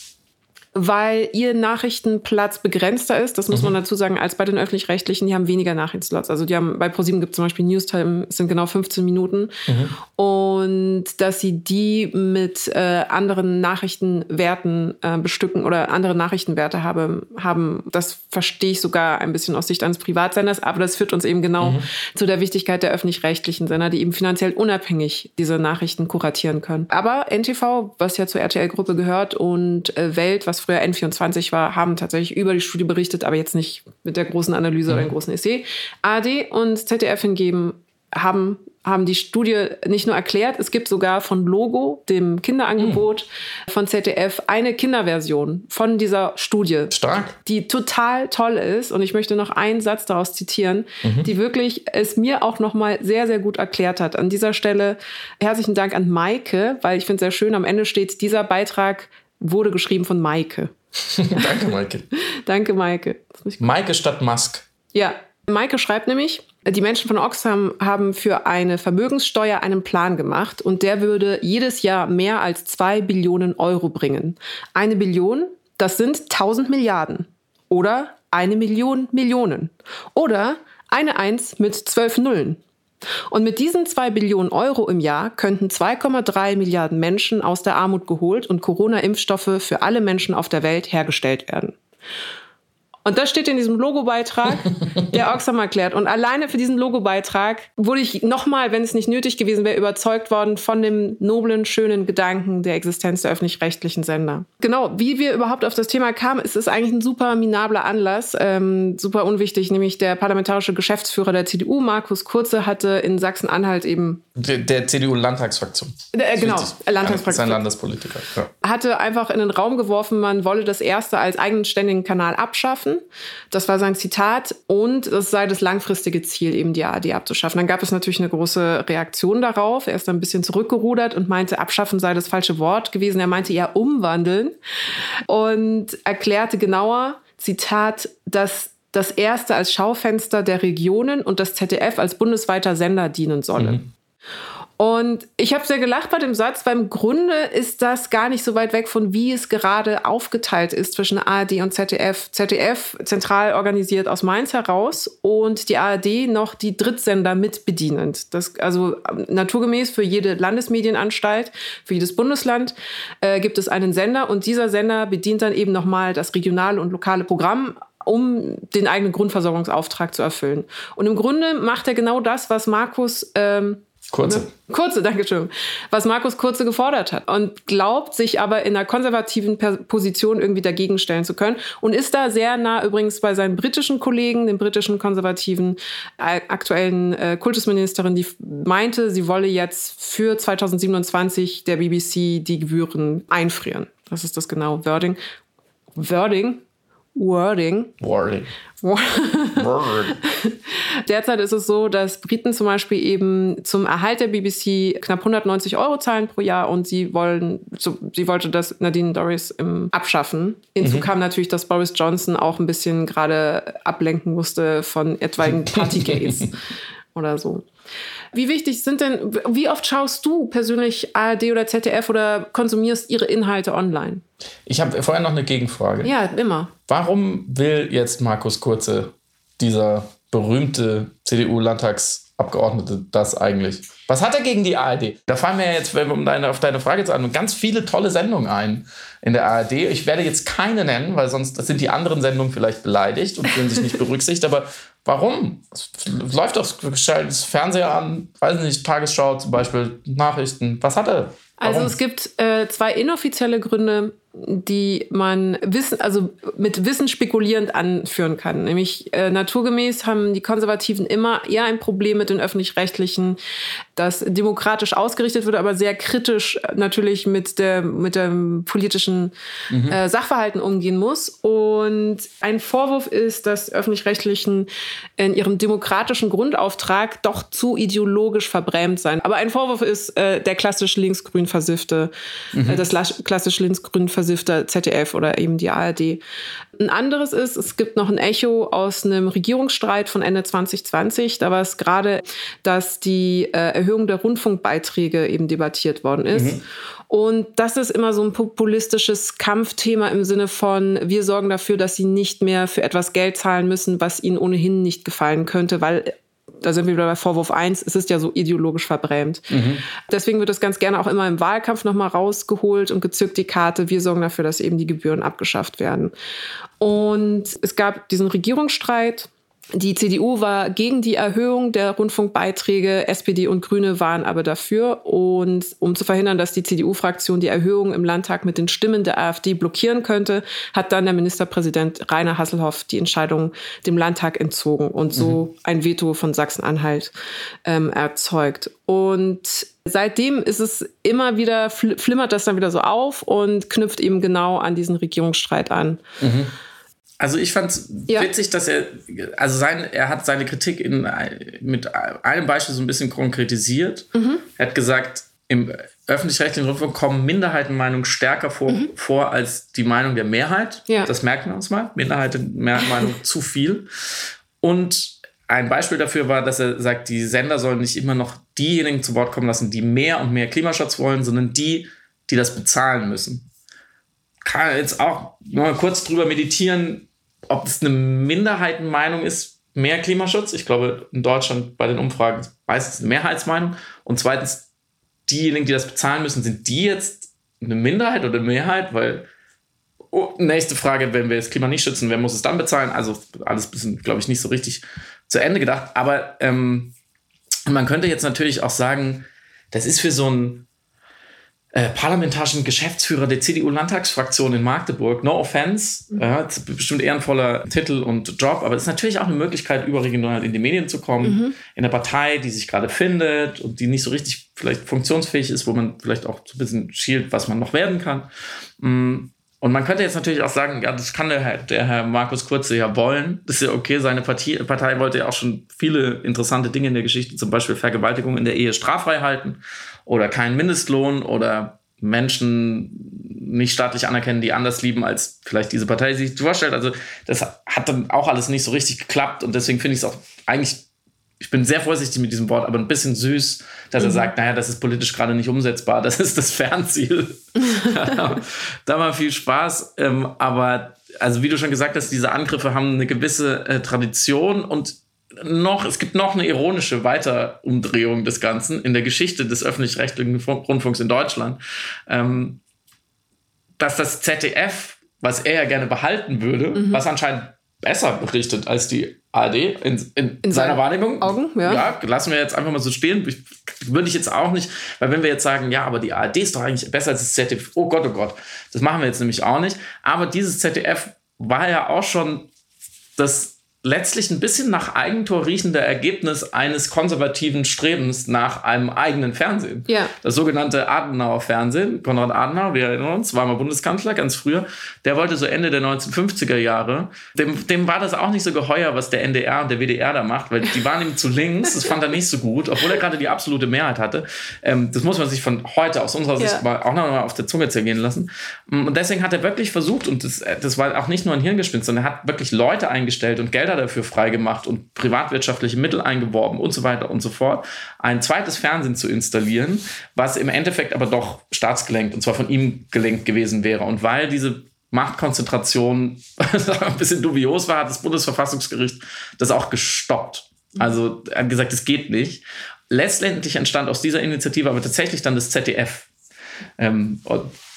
Weil ihr Nachrichtenplatz begrenzter ist. Das muss mhm. man dazu sagen, als bei den öffentlich-rechtlichen. Die haben weniger Nachrichtenslots. Also die haben bei ProSieben gibt es zum Beispiel Newstime, sind genau 15 Minuten. Mhm. Und dass sie die mit äh, anderen Nachrichtenwerten äh, bestücken oder andere Nachrichtenwerte habe, haben, das verstehe ich sogar ein bisschen aus Sicht eines Privatsenders. Aber das führt uns eben genau mhm. zu der Wichtigkeit der öffentlich-rechtlichen Sender, die eben finanziell unabhängig diese Nachrichten kuratieren können. Aber NTV, was ja zur RTL-Gruppe gehört und äh, Welt, was früher N24 war, haben tatsächlich über die Studie berichtet, aber jetzt nicht mit der großen Analyse mhm. oder dem großen Essay. AD und ZDF hingeben haben haben die Studie nicht nur erklärt, es gibt sogar von Logo, dem Kinderangebot mhm. von ZDF, eine Kinderversion von dieser Studie. Stark. Die total toll ist. Und ich möchte noch einen Satz daraus zitieren, mhm. die wirklich es mir auch nochmal sehr, sehr gut erklärt hat. An dieser Stelle herzlichen Dank an Maike, weil ich finde es sehr schön, am Ende steht, dieser Beitrag wurde geschrieben von Maike. *laughs* Danke, Maike. *laughs* Danke, Maike. Maike statt Musk. Ja. Maike schreibt nämlich, die Menschen von Oxfam haben für eine Vermögenssteuer einen Plan gemacht und der würde jedes Jahr mehr als zwei Billionen Euro bringen. Eine Billion, das sind 1000 Milliarden. Oder eine Million Millionen. Oder eine Eins mit zwölf Nullen. Und mit diesen zwei Billionen Euro im Jahr könnten 2,3 Milliarden Menschen aus der Armut geholt und Corona-Impfstoffe für alle Menschen auf der Welt hergestellt werden. Und das steht in diesem Logobeitrag, der *laughs* Oxfam erklärt. Und alleine für diesen Logobeitrag wurde ich nochmal, wenn es nicht nötig gewesen wäre, überzeugt worden von dem noblen, schönen Gedanken der Existenz der öffentlich-rechtlichen Sender. Genau, wie wir überhaupt auf das Thema kamen, ist es eigentlich ein super minabler Anlass, ähm, super unwichtig, nämlich der parlamentarische Geschäftsführer der CDU, Markus Kurze, hatte in Sachsen-Anhalt eben der, der CDU-Landtagsfraktion. Äh, genau, Landtagsfraktion. Sein Landespolitiker. Ja. Hatte einfach in den Raum geworfen, man wolle das erste als eigenständigen Kanal abschaffen. Das war sein Zitat. Und es sei das langfristige Ziel, eben die ARD abzuschaffen. Dann gab es natürlich eine große Reaktion darauf. Er ist dann ein bisschen zurückgerudert und meinte, abschaffen sei das falsche Wort gewesen. Er meinte eher umwandeln und erklärte genauer, Zitat, dass das erste als Schaufenster der Regionen und das ZDF als bundesweiter Sender dienen solle. Mhm. Und ich habe sehr gelacht bei dem Satz, weil im Grunde ist das gar nicht so weit weg von wie es gerade aufgeteilt ist zwischen ARD und ZDF. ZDF zentral organisiert aus Mainz heraus und die ARD noch die Drittsender mitbedienend. Das, also naturgemäß für jede Landesmedienanstalt, für jedes Bundesland äh, gibt es einen Sender und dieser Sender bedient dann eben nochmal das regionale und lokale Programm um den eigenen Grundversorgungsauftrag zu erfüllen. Und im Grunde macht er genau das, was Markus ähm, Kurze. Ne? Kurze, danke schön. Was Markus Kurze gefordert hat und glaubt, sich aber in einer konservativen Position irgendwie dagegen stellen zu können und ist da sehr nah übrigens bei seinen britischen Kollegen, den britischen konservativen äh, aktuellen äh, Kultusministerin, die meinte, sie wolle jetzt für 2027 der BBC die Gebühren einfrieren. Das ist das genaue Wording. Wording, Wording. Wording. Derzeit ist es so, dass Briten zum Beispiel eben zum Erhalt der BBC knapp 190 Euro zahlen pro Jahr und sie wollen, so, sie wollte das Nadine Doris im abschaffen. Hinzu mhm. kam natürlich, dass Boris Johnson auch ein bisschen gerade ablenken musste von etwaigen Partygates *laughs* oder so. Wie wichtig sind denn, wie oft schaust du persönlich ARD oder ZDF oder konsumierst ihre Inhalte online? Ich habe vorher noch eine Gegenfrage. Ja, immer. Warum will jetzt Markus Kurze, dieser berühmte CDU-Landtags- Abgeordnete das eigentlich? Was hat er gegen die ARD? Da fallen mir jetzt, um deine, auf deine Frage zu antworten, ganz viele tolle Sendungen ein in der ARD. Ich werde jetzt keine nennen, weil sonst sind die anderen Sendungen vielleicht beleidigt und fühlen sich nicht *laughs* berücksichtigt. Aber warum? Es läuft doch das Fernseher an, weiß nicht, Tagesschau zum Beispiel, Nachrichten. Was hat er? Also es gibt äh, zwei inoffizielle Gründe, die man wissen, also mit Wissen spekulierend anführen kann. Nämlich äh, naturgemäß haben die Konservativen immer eher ein Problem mit den öffentlich-rechtlichen, das demokratisch ausgerichtet wird, aber sehr kritisch natürlich mit der mit dem politischen mhm. äh, Sachverhalten umgehen muss. Und ein Vorwurf ist, dass öffentlich-rechtlichen in ihrem demokratischen Grundauftrag doch zu ideologisch verbrämt sein. Aber ein Vorwurf ist äh, der klassisch linksgrün versiffte, mhm. äh, das klassisch linksgrün versiffte ZDF oder eben die ARD. Ein anderes ist, es gibt noch ein Echo aus einem Regierungsstreit von Ende 2020. Da war es gerade, dass die äh, Erhöhung der Rundfunkbeiträge eben debattiert worden ist. Mhm. Und das ist immer so ein populistisches Kampfthema im Sinne von, wir sorgen dafür, dass sie nicht mehr für etwas Geld zahlen müssen, was ihnen ohnehin nicht gefallen könnte, weil da sind wir wieder bei Vorwurf 1, es ist ja so ideologisch verbrämt. Mhm. Deswegen wird das ganz gerne auch immer im Wahlkampf nochmal rausgeholt und gezückt die Karte, wir sorgen dafür, dass eben die Gebühren abgeschafft werden. Und es gab diesen Regierungsstreit die CDU war gegen die Erhöhung der Rundfunkbeiträge, SPD und Grüne waren aber dafür. Und um zu verhindern, dass die CDU-Fraktion die Erhöhung im Landtag mit den Stimmen der AfD blockieren könnte, hat dann der Ministerpräsident Rainer Hasselhoff die Entscheidung dem Landtag entzogen und so mhm. ein Veto von Sachsen-Anhalt ähm, erzeugt. Und seitdem ist es immer wieder, flimmert das dann wieder so auf und knüpft eben genau an diesen Regierungsstreit an. Mhm. Also ich fand es ja. witzig, dass er, also sein, er hat seine Kritik in, mit einem Beispiel so ein bisschen konkretisiert. Mhm. Er hat gesagt, im öffentlich-rechtlichen Rundfunk kommen Minderheitenmeinungen stärker vor, mhm. vor als die Meinung der Mehrheit. Ja. Das merken wir uns mal. Minderheitenmeinung *laughs* zu viel. Und ein Beispiel dafür war, dass er sagt, die Sender sollen nicht immer noch diejenigen zu Wort kommen lassen, die mehr und mehr Klimaschutz wollen, sondern die, die das bezahlen müssen. Kann jetzt auch mal kurz drüber meditieren, ob es eine Minderheitenmeinung ist, mehr Klimaschutz. Ich glaube, in Deutschland bei den Umfragen meistens eine Mehrheitsmeinung. Und zweitens, diejenigen, die das bezahlen müssen, sind die jetzt eine Minderheit oder eine Mehrheit? Weil, oh, nächste Frage, wenn wir das Klima nicht schützen, wer muss es dann bezahlen? Also alles ein bisschen, glaube ich, nicht so richtig zu Ende gedacht. Aber ähm, man könnte jetzt natürlich auch sagen, das ist für so ein äh, parlamentarischen Geschäftsführer der CDU-Landtagsfraktion in Magdeburg. No offense, mhm. äh, bestimmt ehrenvoller Titel und Job, aber es ist natürlich auch eine Möglichkeit, überregional in die Medien zu kommen, mhm. in einer Partei, die sich gerade findet und die nicht so richtig vielleicht funktionsfähig ist, wo man vielleicht auch so ein bisschen schielt, was man noch werden kann. Mm. Und man könnte jetzt natürlich auch sagen, ja, das kann der Herr, der Herr Markus Kurze ja wollen. Das ist ja okay. Seine Partie, Partei wollte ja auch schon viele interessante Dinge in der Geschichte, zum Beispiel Vergewaltigung in der Ehe straffrei halten oder keinen Mindestlohn oder Menschen nicht staatlich anerkennen, die anders lieben, als vielleicht diese Partei sich vorstellt. Also das hat dann auch alles nicht so richtig geklappt und deswegen finde ich es auch eigentlich, ich bin sehr vorsichtig mit diesem Wort, aber ein bisschen süß, dass mhm. er sagt, naja, das ist politisch gerade nicht umsetzbar, das ist das Fernziel. *laughs* da war viel Spaß, ähm, aber also wie du schon gesagt hast, diese Angriffe haben eine gewisse äh, Tradition und noch, es gibt noch eine ironische Weiterumdrehung des Ganzen in der Geschichte des öffentlich-rechtlichen Rundfunks in Deutschland, ähm, dass das ZDF, was er ja gerne behalten würde, mhm. was anscheinend besser berichtet als die ARD in, in, in seiner Wahrnehmung. Augen, ja. ja. lassen wir jetzt einfach mal so stehen. Ich, würde ich jetzt auch nicht, weil wenn wir jetzt sagen, ja, aber die ARD ist doch eigentlich besser als das ZDF, oh Gott, oh Gott, das machen wir jetzt nämlich auch nicht. Aber dieses ZDF war ja auch schon das letztlich ein bisschen nach Eigentor riechender Ergebnis eines konservativen Strebens nach einem eigenen Fernsehen. Ja. Das sogenannte Adenauer Fernsehen. Konrad Adenauer, wir erinnern uns, war mal Bundeskanzler ganz früher. Der wollte so Ende der 1950er Jahre. Dem, dem war das auch nicht so geheuer, was der NDR und der WDR da macht, weil die waren ihm zu links. Das fand er nicht so gut, obwohl er gerade die absolute Mehrheit hatte. Ähm, das muss man sich von heute aus unserer Sicht ja. mal, auch noch mal auf der Zunge zergehen lassen. Und deswegen hat er wirklich versucht, und das, das war auch nicht nur ein Hirngespinst, sondern er hat wirklich Leute eingestellt und Gelder dafür freigemacht und privatwirtschaftliche Mittel eingeworben und so weiter und so fort, ein zweites Fernsehen zu installieren, was im Endeffekt aber doch staatsgelenkt und zwar von ihm gelenkt gewesen wäre. Und weil diese Machtkonzentration *laughs* ein bisschen dubios war, hat das Bundesverfassungsgericht das auch gestoppt. Also hat gesagt, es geht nicht. Letztendlich entstand aus dieser Initiative aber tatsächlich dann das ZDF, ähm,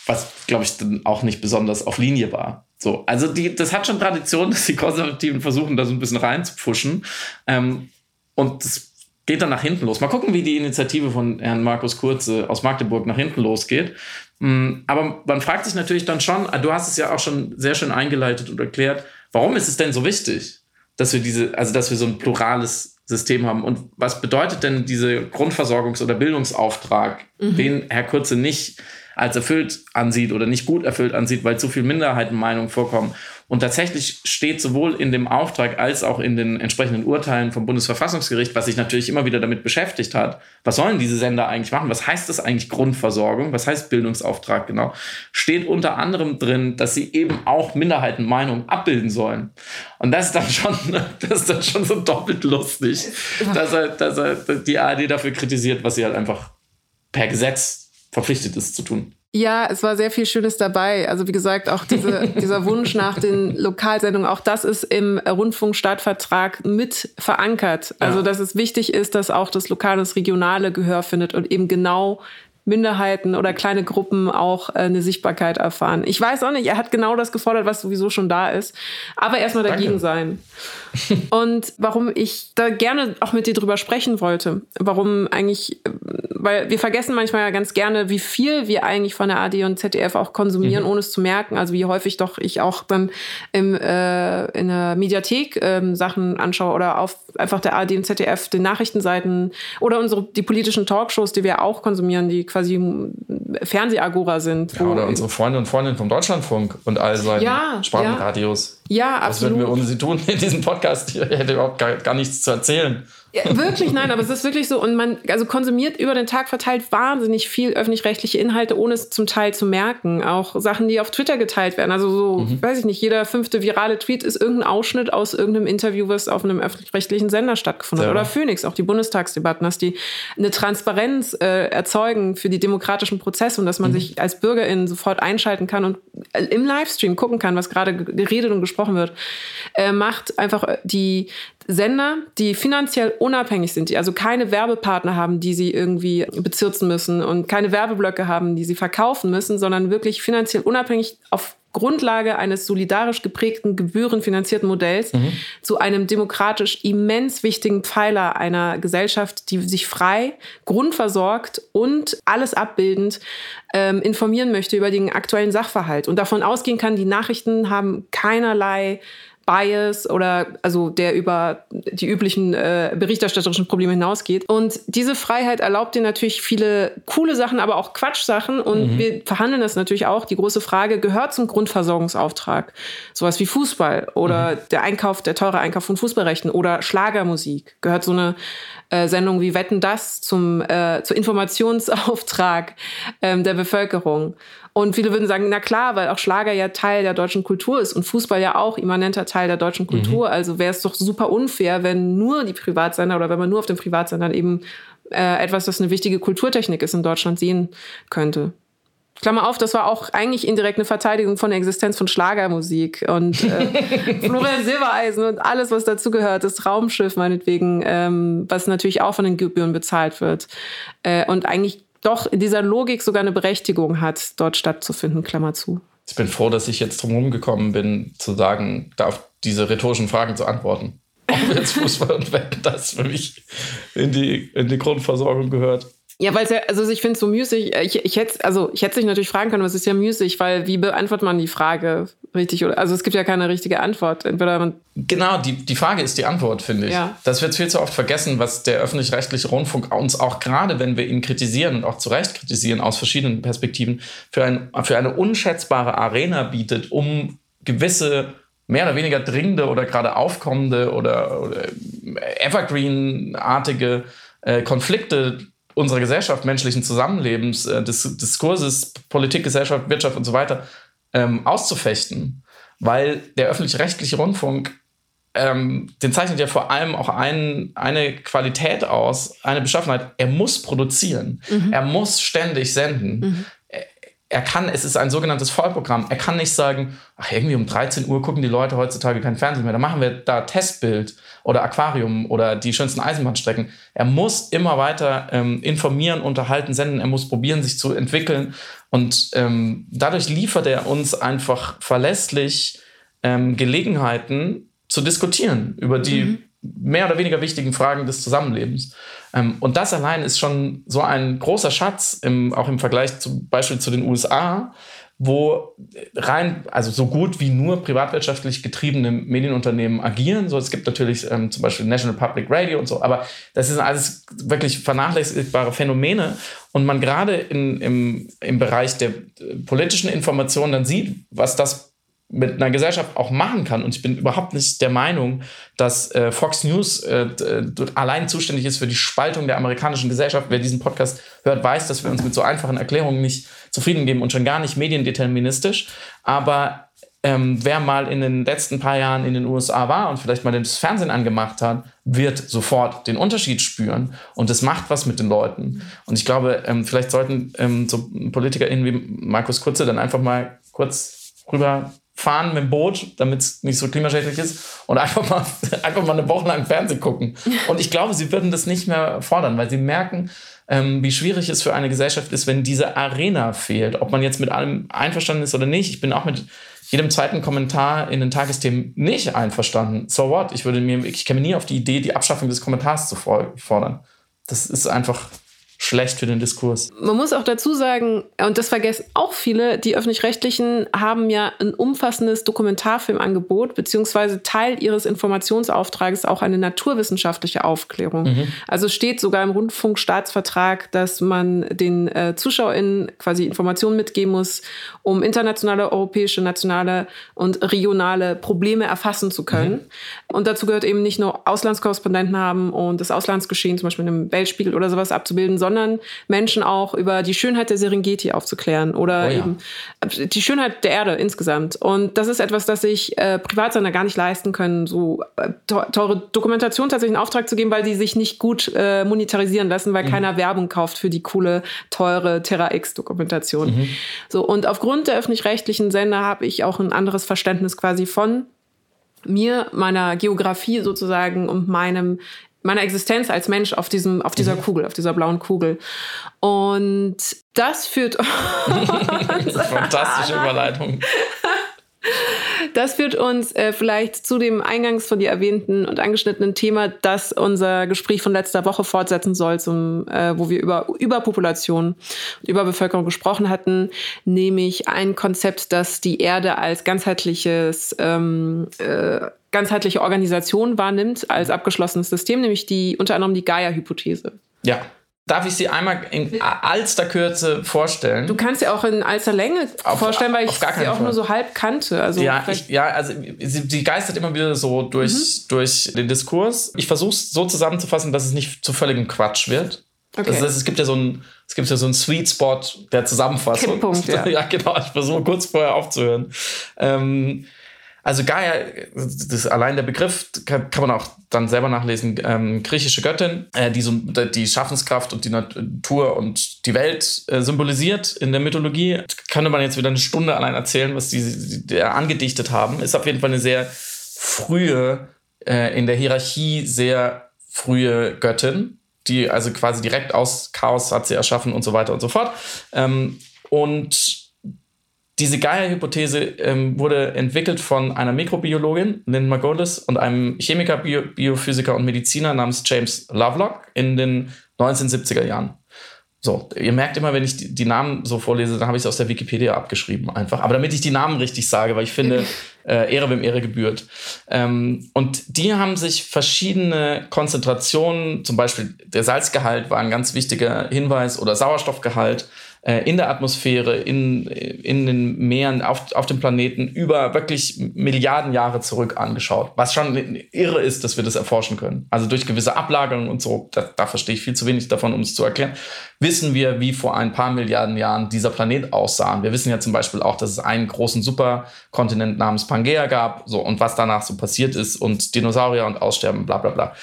was, glaube ich, dann auch nicht besonders auf Linie war. So, also die, das hat schon Tradition, *laughs* dass die Konservativen versuchen, da so ein bisschen reinzupfuschen. Ähm, und das geht dann nach hinten los. Mal gucken, wie die Initiative von Herrn Markus Kurze aus Magdeburg nach hinten losgeht. Mm, aber man fragt sich natürlich dann schon, du hast es ja auch schon sehr schön eingeleitet und erklärt, warum ist es denn so wichtig, dass wir diese, also dass wir so ein plurales System haben. Und was bedeutet denn dieser Grundversorgungs- oder Bildungsauftrag, mhm. den Herr Kurze nicht als erfüllt ansieht oder nicht gut erfüllt ansieht, weil zu viel Minderheitenmeinungen vorkommen. Und tatsächlich steht sowohl in dem Auftrag als auch in den entsprechenden Urteilen vom Bundesverfassungsgericht, was sich natürlich immer wieder damit beschäftigt hat, was sollen diese Sender eigentlich machen? Was heißt das eigentlich Grundversorgung? Was heißt Bildungsauftrag genau? Steht unter anderem drin, dass sie eben auch Minderheitenmeinungen abbilden sollen. Und das ist dann schon, *laughs* das ist dann schon so doppelt lustig, dass er, dass er die ARD dafür kritisiert, was sie halt einfach per Gesetz verpflichtet ist zu tun. Ja, es war sehr viel Schönes dabei. Also wie gesagt, auch diese, *laughs* dieser Wunsch nach den Lokalsendungen, auch das ist im Rundfunkstaatsvertrag mit verankert. Also dass es wichtig ist, dass auch das lokale, das regionale Gehör findet und eben genau Minderheiten oder kleine Gruppen auch äh, eine Sichtbarkeit erfahren. Ich weiß auch nicht, er hat genau das gefordert, was sowieso schon da ist. Aber erstmal dagegen Danke. sein. *laughs* Und warum ich da gerne auch mit dir drüber sprechen wollte, warum eigentlich, weil wir vergessen manchmal ja ganz gerne, wie viel wir eigentlich von der AD und ZDF auch konsumieren, mhm. ohne es zu merken. Also wie häufig doch ich auch dann im, äh, in der Mediathek ähm, Sachen anschaue oder auf einfach der AD und ZDF, den Nachrichtenseiten oder unsere, die politischen Talkshows, die wir auch konsumieren, die quasi Fernsehagora sind. Ja, oder unsere Freunde und Freundinnen vom Deutschlandfunk und all seinen ja, Spartenradios. Ja, ja absolut. Was würden wir ohne sie tun in diesem Podcast? Ich hätte überhaupt gar, gar nichts zu erzählen. Ja, wirklich, nein, aber es ist wirklich so. Und man also konsumiert über den Tag verteilt wahnsinnig viel öffentlich-rechtliche Inhalte, ohne es zum Teil zu merken. Auch Sachen, die auf Twitter geteilt werden. Also so, mhm. weiß ich nicht, jeder fünfte virale Tweet ist irgendein Ausschnitt aus irgendeinem Interview, was auf einem öffentlich-rechtlichen Sender stattgefunden hat. Oder Phoenix, auch die Bundestagsdebatten, dass die eine Transparenz äh, erzeugen für die demokratischen Prozesse und dass man mhm. sich als Bürgerin sofort einschalten kann und äh, im Livestream gucken kann, was gerade geredet und gesprochen wird, äh, macht einfach äh, die Sender, die finanziell unabhängig sind, die also keine Werbepartner haben, die sie irgendwie bezirzen müssen und keine Werbeblöcke haben, die sie verkaufen müssen, sondern wirklich finanziell unabhängig auf Grundlage eines solidarisch geprägten, gebührenfinanzierten Modells mhm. zu einem demokratisch immens wichtigen Pfeiler einer Gesellschaft, die sich frei, grundversorgt und alles abbildend ähm, informieren möchte über den aktuellen Sachverhalt und davon ausgehen kann, die Nachrichten haben keinerlei Bias oder also der über die üblichen äh, berichterstatterischen Probleme hinausgeht. Und diese Freiheit erlaubt dir natürlich viele coole Sachen, aber auch Quatschsachen. Und mhm. wir verhandeln das natürlich auch. Die große Frage gehört zum Grundversorgungsauftrag. Sowas wie Fußball oder mhm. der Einkauf, der teure Einkauf von Fußballrechten oder Schlagermusik. Gehört so eine äh, Sendung wie Wetten das zum, äh, zu Informationsauftrag ähm, der Bevölkerung. Und viele würden sagen, na klar, weil auch Schlager ja Teil der deutschen Kultur ist und Fußball ja auch immanenter Teil der deutschen mhm. Kultur. Mhm. Also wäre es doch super unfair, wenn nur die Privatsender oder wenn man nur auf den Privatsendern eben äh, etwas, das eine wichtige Kulturtechnik ist in Deutschland sehen könnte. Klammer auf, das war auch eigentlich indirekt eine Verteidigung von der Existenz von Schlagermusik und äh, *laughs* Florian Silbereisen und alles, was dazugehört, das Raumschiff meinetwegen, ähm, was natürlich auch von den Gebühren bezahlt wird. Äh, und eigentlich doch in dieser Logik sogar eine Berechtigung hat, dort stattzufinden, Klammer zu. Ich bin froh, dass ich jetzt drum gekommen bin, zu sagen, da auf diese rhetorischen Fragen zu antworten. Ob jetzt Fußball und Wetten das für mich in die, in die Grundversorgung gehört. Ja, weil es ja, also ich finde es so müßig. Ich, ich hätte, also ich hätte sich natürlich fragen können, was ist ja müßig, weil wie beantwortet man die Frage richtig? Oder, also es gibt ja keine richtige Antwort. Entweder man genau, die, die Frage ist die Antwort, finde ich. Ja. Das wird viel zu oft vergessen, was der öffentlich-rechtliche Rundfunk uns auch gerade, wenn wir ihn kritisieren und auch zu Recht kritisieren aus verschiedenen Perspektiven, für, ein, für eine unschätzbare Arena bietet, um gewisse mehr oder weniger dringende oder gerade aufkommende oder, oder Evergreen-artige äh, Konflikte unserer Gesellschaft, menschlichen Zusammenlebens, äh, des Diskurses, Politik, Gesellschaft, Wirtschaft und so weiter ähm, auszufechten. Weil der öffentlich-rechtliche Rundfunk, ähm, den zeichnet ja vor allem auch ein, eine Qualität aus, eine Beschaffenheit. Er muss produzieren. Mhm. Er muss ständig senden. Mhm. Er kann, es ist ein sogenanntes Vollprogramm. Er kann nicht sagen, ach, irgendwie um 13 Uhr gucken die Leute heutzutage kein Fernsehen mehr. Da machen wir da Testbild oder Aquarium oder die schönsten Eisenbahnstrecken. Er muss immer weiter ähm, informieren, unterhalten, senden. Er muss probieren, sich zu entwickeln. Und ähm, dadurch liefert er uns einfach verlässlich ähm, Gelegenheiten zu diskutieren über die mhm. Mehr oder weniger wichtigen Fragen des Zusammenlebens. Ähm, und das allein ist schon so ein großer Schatz, im, auch im Vergleich zum Beispiel zu den USA, wo rein, also so gut wie nur privatwirtschaftlich getriebene Medienunternehmen agieren. So, es gibt natürlich ähm, zum Beispiel National Public Radio und so, aber das sind alles wirklich vernachlässigbare Phänomene. Und man gerade im, im Bereich der äh, politischen Information dann sieht, was das mit einer Gesellschaft auch machen kann. Und ich bin überhaupt nicht der Meinung, dass äh, Fox News äh, allein zuständig ist für die Spaltung der amerikanischen Gesellschaft. Wer diesen Podcast hört, weiß, dass wir uns mit so einfachen Erklärungen nicht zufrieden geben und schon gar nicht mediendeterministisch. Aber ähm, wer mal in den letzten paar Jahren in den USA war und vielleicht mal das Fernsehen angemacht hat, wird sofort den Unterschied spüren. Und das macht was mit den Leuten. Und ich glaube, ähm, vielleicht sollten ähm, so PolitikerInnen wie Markus Kurze dann einfach mal kurz rüber fahren mit dem Boot, damit es nicht so klimaschädlich ist und einfach mal, *laughs* einfach mal eine Woche lang Fernsehen gucken. Und ich glaube, sie würden das nicht mehr fordern, weil sie merken, ähm, wie schwierig es für eine Gesellschaft ist, wenn diese Arena fehlt. Ob man jetzt mit allem einverstanden ist oder nicht. Ich bin auch mit jedem zweiten Kommentar in den Tagesthemen nicht einverstanden. So what? Ich würde mir, ich käme nie auf die Idee, die Abschaffung des Kommentars zu fordern. Das ist einfach schlecht für den Diskurs. Man muss auch dazu sagen, und das vergessen auch viele, die öffentlich-rechtlichen haben ja ein umfassendes Dokumentarfilmangebot, beziehungsweise Teil ihres Informationsauftrages auch eine naturwissenschaftliche Aufklärung. Mhm. Also steht sogar im Rundfunkstaatsvertrag, dass man den äh, ZuschauerInnen quasi Informationen mitgeben muss, um internationale, europäische, nationale und regionale Probleme erfassen zu können. Mhm. Und dazu gehört eben nicht nur Auslandskorrespondenten haben und das Auslandsgeschehen zum Beispiel in einem Weltspiegel oder sowas abzubilden, sondern sondern Menschen auch über die Schönheit der Serengeti aufzuklären oder oh ja. eben die Schönheit der Erde insgesamt. Und das ist etwas, das sich äh, Privatsender gar nicht leisten können, so äh, teure Dokumentation tatsächlich in Auftrag zu geben, weil die sich nicht gut äh, monetarisieren lassen, weil mhm. keiner Werbung kauft für die coole, teure Terra X-Dokumentation. Mhm. So, und aufgrund der öffentlich-rechtlichen Sender habe ich auch ein anderes Verständnis quasi von mir, meiner Geografie sozusagen und meinem meiner Existenz als Mensch auf diesem, auf dieser mhm. Kugel, auf dieser blauen Kugel. Und das führt. *laughs* Fantastische Überleitung. Das führt uns äh, vielleicht zu dem eingangs von dir erwähnten und angeschnittenen Thema, das unser Gespräch von letzter Woche fortsetzen soll, zum, äh, wo wir über Überpopulation und Überbevölkerung gesprochen hatten, nämlich ein Konzept, das die Erde als ganzheitliches ähm, äh, ganzheitliche Organisation wahrnimmt als abgeschlossenes System, nämlich die unter anderem die Gaia-Hypothese. Ja. Darf ich sie einmal in allster Kürze vorstellen? Du kannst sie auch in allster Länge auf, vorstellen, weil ich sie auch Fall. nur so halb kannte. Also ja, ich, ja, also sie, sie, geistert immer wieder so durch, mhm. durch den Diskurs. Ich versuche es so zusammenzufassen, dass es nicht zu völligem Quatsch wird. Okay. Heißt, es gibt ja so ein, es gibt ja so einen Sweet Spot der Zusammenfassung. Kipppunkt, ja. *laughs* ja, genau. Ich versuche kurz vorher aufzuhören. Ähm, also Gaia, das ist allein der Begriff, kann, kann man auch dann selber nachlesen, ähm, griechische Göttin, äh, die so, die Schaffenskraft und die Natur und die Welt äh, symbolisiert in der Mythologie. Könnte man jetzt wieder eine Stunde allein erzählen, was die, die angedichtet haben. Ist auf jeden Fall eine sehr frühe, äh, in der Hierarchie sehr frühe Göttin, die also quasi direkt aus Chaos hat sie erschaffen und so weiter und so fort. Ähm, und diese Gaia-Hypothese ähm, wurde entwickelt von einer Mikrobiologin, Lynn Margolis, und einem Chemiker, Bio Biophysiker und Mediziner namens James Lovelock in den 1970er Jahren. So, ihr merkt immer, wenn ich die, die Namen so vorlese, dann habe ich es aus der Wikipedia abgeschrieben einfach. Aber damit ich die Namen richtig sage, weil ich finde, *laughs* äh, Ehre wem Ehre gebührt. Ähm, und die haben sich verschiedene Konzentrationen, zum Beispiel der Salzgehalt war ein ganz wichtiger Hinweis oder Sauerstoffgehalt, in der Atmosphäre, in, in den Meeren, auf, auf dem Planeten über wirklich Milliarden Jahre zurück angeschaut. Was schon irre ist, dass wir das erforschen können. Also durch gewisse Ablagerungen und so, da, da verstehe ich viel zu wenig davon, um es zu erklären, wissen wir, wie vor ein paar Milliarden Jahren dieser Planet aussah. Wir wissen ja zum Beispiel auch, dass es einen großen Superkontinent namens Pangea gab, so und was danach so passiert ist und Dinosaurier und Aussterben, bla bla bla.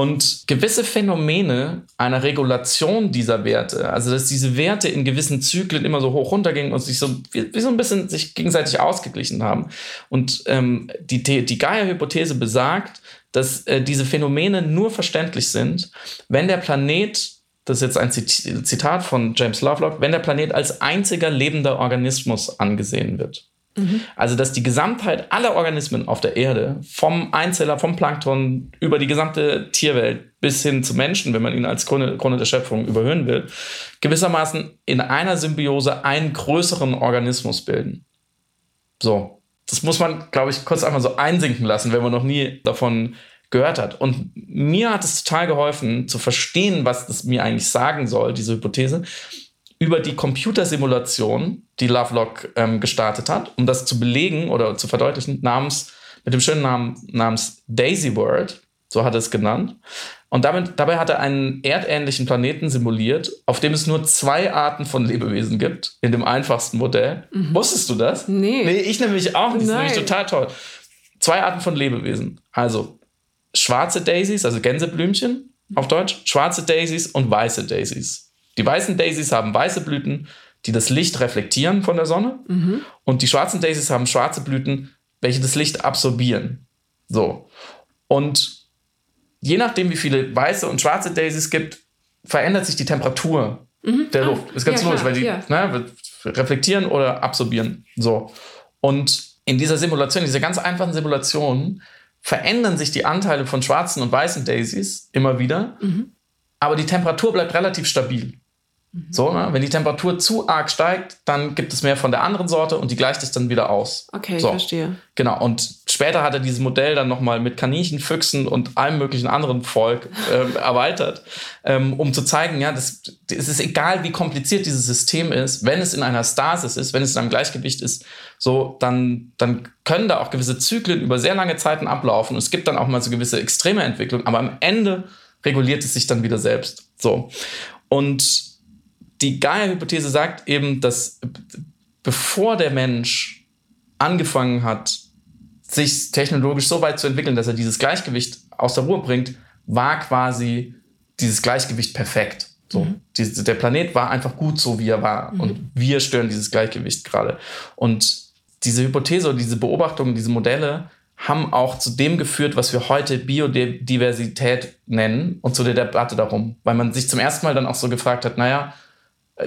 Und gewisse Phänomene einer Regulation dieser Werte, also dass diese Werte in gewissen Zyklen immer so hoch runtergingen und sich so wie, so ein bisschen sich gegenseitig ausgeglichen haben. Und ähm, die, die Gaia-Hypothese besagt, dass äh, diese Phänomene nur verständlich sind, wenn der Planet, das ist jetzt ein Zitat von James Lovelock, wenn der Planet als einziger lebender Organismus angesehen wird. Also, dass die Gesamtheit aller Organismen auf der Erde, vom Einzeller, vom Plankton über die gesamte Tierwelt bis hin zu Menschen, wenn man ihn als Krone, Krone der Schöpfung überhöhen will, gewissermaßen in einer Symbiose einen größeren Organismus bilden. So. Das muss man, glaube ich, kurz einmal so einsinken lassen, wenn man noch nie davon gehört hat. Und mir hat es total geholfen, zu verstehen, was das mir eigentlich sagen soll, diese Hypothese, über die Computersimulation, die Lovelock ähm, gestartet hat, um das zu belegen oder zu verdeutlichen, namens, mit dem schönen Namen namens Daisy World, so hat er es genannt. Und damit, dabei hat er einen erdähnlichen Planeten simuliert, auf dem es nur zwei Arten von Lebewesen gibt, in dem einfachsten Modell. Mhm. Wusstest du das? Nee. Nee, ich nämlich auch nicht. Das ist nämlich total toll. Zwei Arten von Lebewesen. Also schwarze Daisies, also Gänseblümchen auf Deutsch, schwarze Daisies und weiße Daisies. Die weißen Daisies haben weiße Blüten, die das Licht reflektieren von der Sonne. Mhm. Und die schwarzen Daisies haben schwarze Blüten, welche das Licht absorbieren. So. Und je nachdem, wie viele weiße und schwarze Daisies es gibt, verändert sich die Temperatur mhm. der Luft. Ah, ist ganz ja, logisch, weil die ja. ne, reflektieren oder absorbieren. So. Und in dieser Simulation, dieser ganz einfachen Simulation, verändern sich die Anteile von schwarzen und weißen Daisies immer wieder, mhm. aber die Temperatur bleibt relativ stabil. So, ne? wenn die Temperatur zu arg steigt, dann gibt es mehr von der anderen Sorte und die gleicht es dann wieder aus. Okay, so. ich verstehe. Genau. Und später hat er dieses Modell dann nochmal mit Kaninchen, Füchsen und allem möglichen anderen Volk äh, *laughs* erweitert, ähm, um zu zeigen, ja, das, es ist egal, wie kompliziert dieses System ist, wenn es in einer Stasis ist, wenn es in einem Gleichgewicht ist, so, dann, dann können da auch gewisse Zyklen über sehr lange Zeiten ablaufen. Es gibt dann auch mal so gewisse extreme Entwicklungen, aber am Ende reguliert es sich dann wieder selbst. So. Und die Gaia-Hypothese sagt eben, dass bevor der Mensch angefangen hat, sich technologisch so weit zu entwickeln, dass er dieses Gleichgewicht aus der Ruhe bringt, war quasi dieses Gleichgewicht perfekt. So, mhm. die, der Planet war einfach gut so, wie er war. Mhm. Und wir stören dieses Gleichgewicht gerade. Und diese Hypothese oder diese Beobachtungen, diese Modelle haben auch zu dem geführt, was wir heute Biodiversität nennen und zu der Debatte darum. Weil man sich zum ersten Mal dann auch so gefragt hat, naja,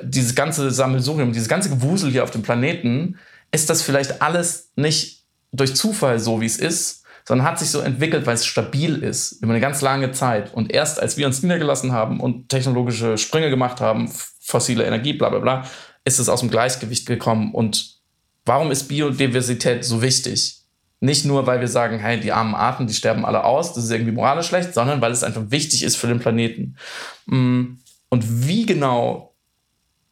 dieses ganze Sammelsurium, dieses ganze Gewusel hier auf dem Planeten, ist das vielleicht alles nicht durch Zufall so, wie es ist, sondern hat sich so entwickelt, weil es stabil ist über eine ganz lange Zeit. Und erst als wir uns niedergelassen haben und technologische Sprünge gemacht haben, fossile Energie, bla bla bla, ist es aus dem Gleichgewicht gekommen. Und warum ist Biodiversität so wichtig? Nicht nur, weil wir sagen, hey, die armen Arten, die sterben alle aus, das ist irgendwie moralisch schlecht, sondern weil es einfach wichtig ist für den Planeten. Mm. Und wie genau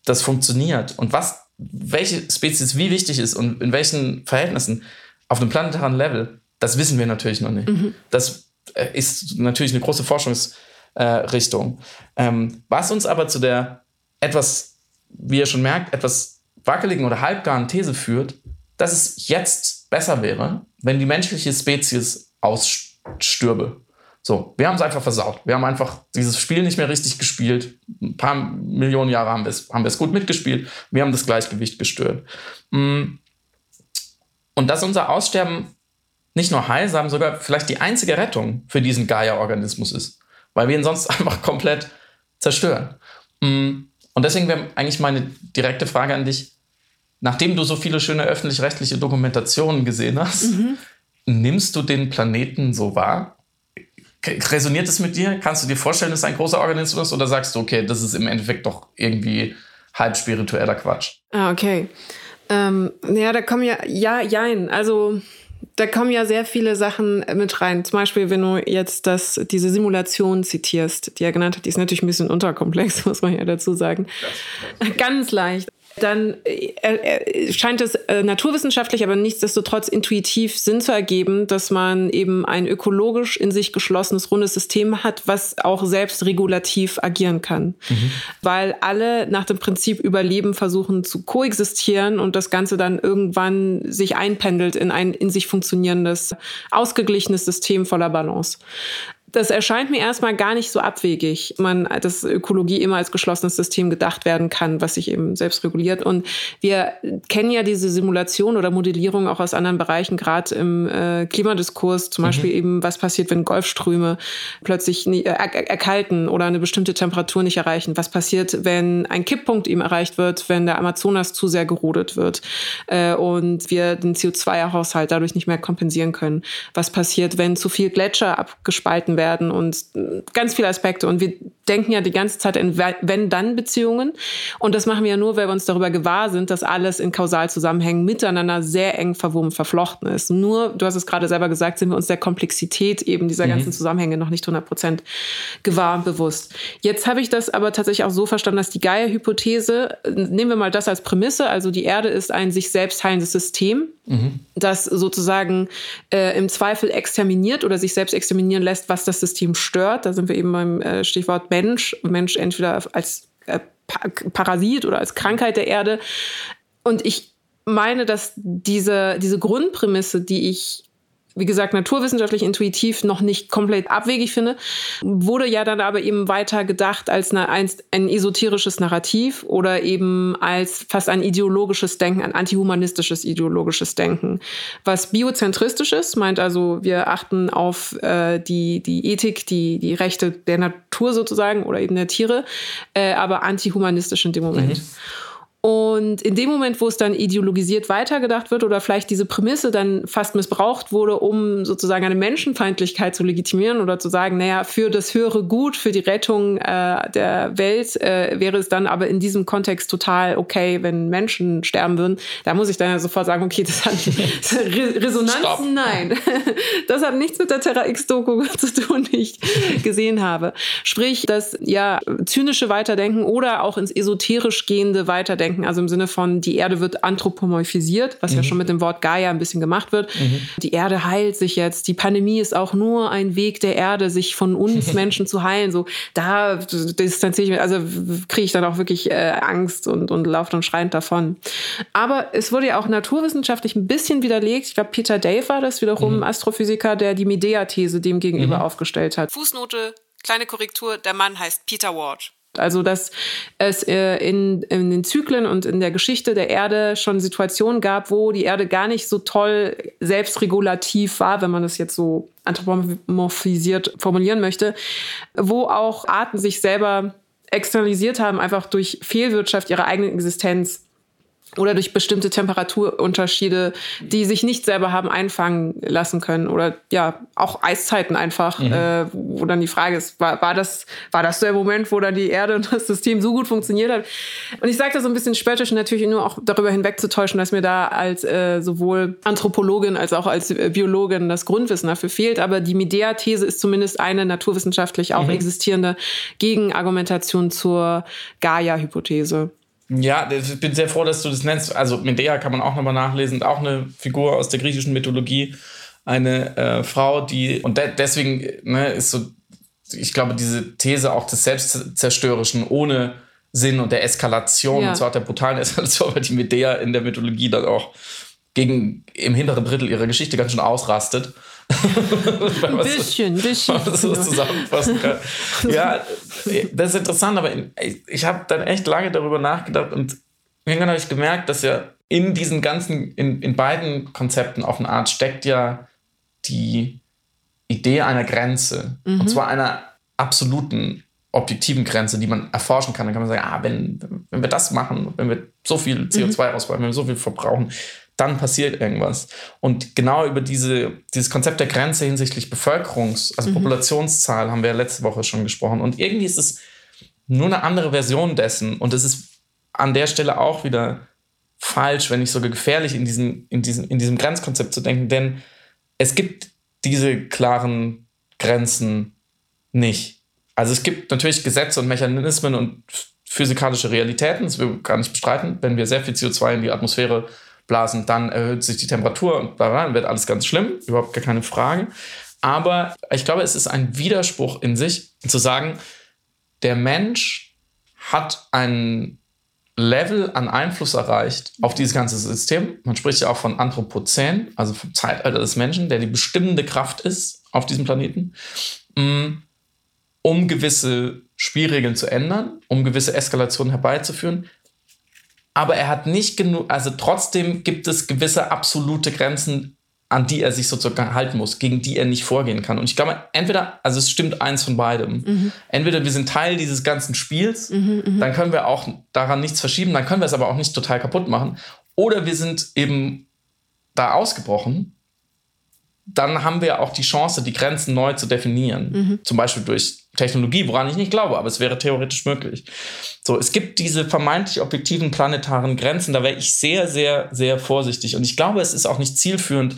das funktioniert und was, welche Spezies wie wichtig ist und in welchen Verhältnissen auf einem planetaren Level, das wissen wir natürlich noch nicht. Mhm. Das äh, ist natürlich eine große Forschungsrichtung. Äh, ähm, was uns aber zu der etwas, wie ihr schon merkt, etwas wackeligen oder halbgaren These führt, dass es jetzt besser wäre, wenn die menschliche Spezies ausstürbe. So, wir haben es einfach versaut. Wir haben einfach dieses Spiel nicht mehr richtig gespielt. Ein paar Millionen Jahre haben wir es, haben wir es gut mitgespielt. Wir haben das Gleichgewicht gestört. Mm. Und dass unser Aussterben nicht nur heilsam, sogar vielleicht die einzige Rettung für diesen Gaia-Organismus ist, weil wir ihn sonst *laughs* einfach komplett zerstören. Mm. Und deswegen wäre eigentlich meine direkte Frage an dich, nachdem du so viele schöne öffentlich-rechtliche Dokumentationen gesehen hast, mhm. nimmst du den Planeten so wahr? Resoniert es mit dir? Kannst du dir vorstellen, dass es ein großer Organismus ist? Oder sagst du, okay, das ist im Endeffekt doch irgendwie halb spiritueller Quatsch? Ah, okay. Ähm, ja, da kommen ja, ja, jein. Also, da kommen ja sehr viele Sachen mit rein. Zum Beispiel, wenn du jetzt das, diese Simulation zitierst, die er genannt hat, die ist natürlich ein bisschen unterkomplex, *laughs* muss man ja dazu sagen. Ganz leicht dann äh, scheint es äh, naturwissenschaftlich, aber nichtsdestotrotz intuitiv Sinn zu ergeben, dass man eben ein ökologisch in sich geschlossenes, rundes System hat, was auch selbst regulativ agieren kann. Mhm. Weil alle nach dem Prinzip Überleben versuchen zu koexistieren und das Ganze dann irgendwann sich einpendelt in ein in sich funktionierendes, ausgeglichenes System voller Balance das erscheint mir erstmal gar nicht so abwegig, man, dass Ökologie immer als geschlossenes System gedacht werden kann, was sich eben selbst reguliert. Und wir kennen ja diese Simulation oder Modellierung auch aus anderen Bereichen, gerade im äh, Klimadiskurs, zum mhm. Beispiel eben, was passiert, wenn Golfströme plötzlich nie, äh, erkalten oder eine bestimmte Temperatur nicht erreichen. Was passiert, wenn ein Kipppunkt eben erreicht wird, wenn der Amazonas zu sehr gerodet wird äh, und wir den CO2-Haushalt dadurch nicht mehr kompensieren können. Was passiert, wenn zu viel Gletscher abgespalten werden? Werden und ganz viele Aspekte. Und wir denken ja die ganze Zeit in Wenn-Dann-Beziehungen. Und das machen wir ja nur, weil wir uns darüber gewahr sind, dass alles in Kausalzusammenhängen miteinander sehr eng verwoben, verflochten ist. Nur, du hast es gerade selber gesagt, sind wir uns der Komplexität eben dieser mhm. ganzen Zusammenhänge noch nicht 100 Prozent gewahr und bewusst. Jetzt habe ich das aber tatsächlich auch so verstanden, dass die Gaia-Hypothese, nehmen wir mal das als Prämisse, also die Erde ist ein sich selbst heilendes System, mhm. das sozusagen äh, im Zweifel exterminiert oder sich selbst exterminieren lässt, was das System stört. Da sind wir eben beim äh, Stichwort Mensch. Mensch entweder als äh, Parasit oder als Krankheit der Erde. Und ich meine, dass diese, diese Grundprämisse, die ich wie gesagt, naturwissenschaftlich intuitiv noch nicht komplett abwegig finde, wurde ja dann aber eben weiter gedacht als eine, ein, esoterisches Narrativ oder eben als fast ein ideologisches Denken, ein antihumanistisches ideologisches Denken. Was biozentristisch ist, meint also, wir achten auf äh, die, die Ethik, die, die Rechte der Natur sozusagen oder eben der Tiere, äh, aber antihumanistisch in dem Moment. Mhm. Und in dem Moment, wo es dann ideologisiert weitergedacht wird oder vielleicht diese Prämisse dann fast missbraucht wurde, um sozusagen eine Menschenfeindlichkeit zu legitimieren oder zu sagen, naja, für das höhere Gut, für die Rettung äh, der Welt äh, wäre es dann aber in diesem Kontext total okay, wenn Menschen sterben würden. Da muss ich dann ja sofort sagen, okay, das hat *laughs* Resonanzen, Stop. nein. *laughs* Das hat nichts mit der Terra X-Doku *laughs* zu tun, die ich gesehen habe. Sprich, das ja zynische Weiterdenken oder auch ins esoterisch gehende Weiterdenken denken, also im Sinne von, die Erde wird anthropomorphisiert, was mhm. ja schon mit dem Wort Gaia ein bisschen gemacht wird. Mhm. Die Erde heilt sich jetzt. Die Pandemie ist auch nur ein Weg der Erde, sich von uns *laughs* Menschen zu heilen. So, da distanziere ich mich, also kriege ich dann auch wirklich äh, Angst und, und laufe dann schreiend davon. Aber es wurde ja auch naturwissenschaftlich ein bisschen widerlegt. Ich glaube, Peter Dave war das wiederum, mhm. Astrophysiker, der die Medea-These dem gegenüber mhm. aufgestellt hat. Fußnote, kleine Korrektur, der Mann heißt Peter Ward. Also, dass es äh, in, in den Zyklen und in der Geschichte der Erde schon Situationen gab, wo die Erde gar nicht so toll selbstregulativ war, wenn man das jetzt so anthropomorphisiert formulieren möchte, wo auch Arten sich selber externalisiert haben, einfach durch Fehlwirtschaft ihrer eigenen Existenz oder durch bestimmte Temperaturunterschiede, die sich nicht selber haben einfangen lassen können oder ja auch Eiszeiten einfach, mhm. äh, wo dann die Frage ist, war, war das war das der Moment, wo dann die Erde und das System so gut funktioniert hat? Und ich sage das so ein bisschen spöttisch natürlich nur auch darüber hinwegzutäuschen, dass mir da als äh, sowohl Anthropologin als auch als äh, Biologin das Grundwissen dafür fehlt. Aber die Medea-These ist zumindest eine naturwissenschaftlich auch mhm. existierende Gegenargumentation zur Gaia-Hypothese. Ja, ich bin sehr froh, dass du das nennst. Also Medea kann man auch nochmal nachlesen, auch eine Figur aus der griechischen Mythologie, eine äh, Frau, die und de deswegen ne, ist so, ich glaube, diese These auch des Selbstzerstörerischen ohne Sinn und der Eskalation, ja. und zwar der brutalen *laughs* Eskalation, weil die Medea in der Mythologie dann auch gegen im hinteren Drittel ihrer Geschichte ganz schön ausrastet. Ein bisschen, ein bisschen. Man das so zusammenfassen kann. Ja, das ist interessant, aber ich habe dann echt lange darüber nachgedacht und irgendwann habe ich gemerkt, dass ja in diesen ganzen, in, in beiden Konzepten auf eine Art steckt ja die Idee einer Grenze. Mhm. Und zwar einer absoluten, objektiven Grenze, die man erforschen kann. Dann kann man sagen, ah, wenn, wenn wir das machen, wenn wir so viel CO2 mhm. ausbauen, wenn wir so viel verbrauchen, dann passiert irgendwas. Und genau über diese, dieses Konzept der Grenze hinsichtlich Bevölkerungs-, also mhm. Populationszahl haben wir letzte Woche schon gesprochen. Und irgendwie ist es nur eine andere Version dessen. Und es ist an der Stelle auch wieder falsch, wenn nicht sogar gefährlich, in diesem, in diesem, in diesem Grenzkonzept zu denken. Denn es gibt diese klaren Grenzen nicht. Also es gibt natürlich Gesetze und Mechanismen und physikalische Realitäten, das will wir gar nicht bestreiten. Wenn wir sehr viel CO2 in die Atmosphäre blasen, dann erhöht sich die Temperatur und dann wird alles ganz schlimm, überhaupt gar keine Frage. Aber ich glaube, es ist ein Widerspruch in sich, zu sagen, der Mensch hat ein Level an Einfluss erreicht auf dieses ganze System. Man spricht ja auch von Anthropozän, also vom Zeitalter des Menschen, der die bestimmende Kraft ist auf diesem Planeten. mm, um gewisse Spielregeln zu ändern, um gewisse Eskalationen herbeizuführen. Aber er hat nicht genug, also trotzdem gibt es gewisse absolute Grenzen, an die er sich sozusagen halten muss, gegen die er nicht vorgehen kann. Und ich glaube, entweder, also es stimmt eins von beidem. Mhm. Entweder wir sind Teil dieses ganzen Spiels, mhm, mhm, dann können wir auch daran nichts verschieben, dann können wir es aber auch nicht total kaputt machen. Oder wir sind eben da ausgebrochen, dann haben wir auch die Chance, die Grenzen neu zu definieren. Mhm. Zum Beispiel durch Technologie, woran ich nicht glaube, aber es wäre theoretisch möglich. So, es gibt diese vermeintlich objektiven planetaren Grenzen, da wäre ich sehr, sehr, sehr vorsichtig. Und ich glaube, es ist auch nicht zielführend,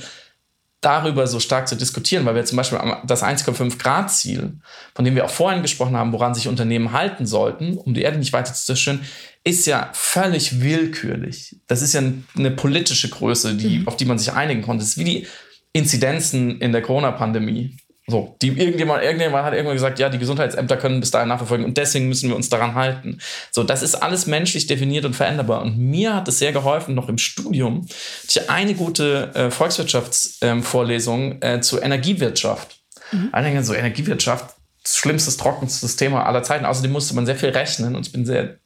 darüber so stark zu diskutieren, weil wir zum Beispiel das 1,5 Grad Ziel, von dem wir auch vorhin gesprochen haben, woran sich Unternehmen halten sollten, um die Erde nicht weiter zu zerstören, ist ja völlig willkürlich. Das ist ja eine politische Größe, die, mhm. auf die man sich einigen konnte. Das ist wie die Inzidenzen in der Corona-Pandemie. So, die irgendjemand, irgendjemand hat irgendwann gesagt, ja, die Gesundheitsämter können bis dahin nachverfolgen und deswegen müssen wir uns daran halten. So, das ist alles menschlich definiert und veränderbar. Und mir hat es sehr geholfen, noch im Studium, ich eine gute äh, Volkswirtschaftsvorlesung äh, äh, zur Energiewirtschaft. Mhm. Einige so Energiewirtschaft, das schlimmste, trockenstes Thema aller Zeiten. Außerdem musste man sehr viel rechnen und ich bin sehr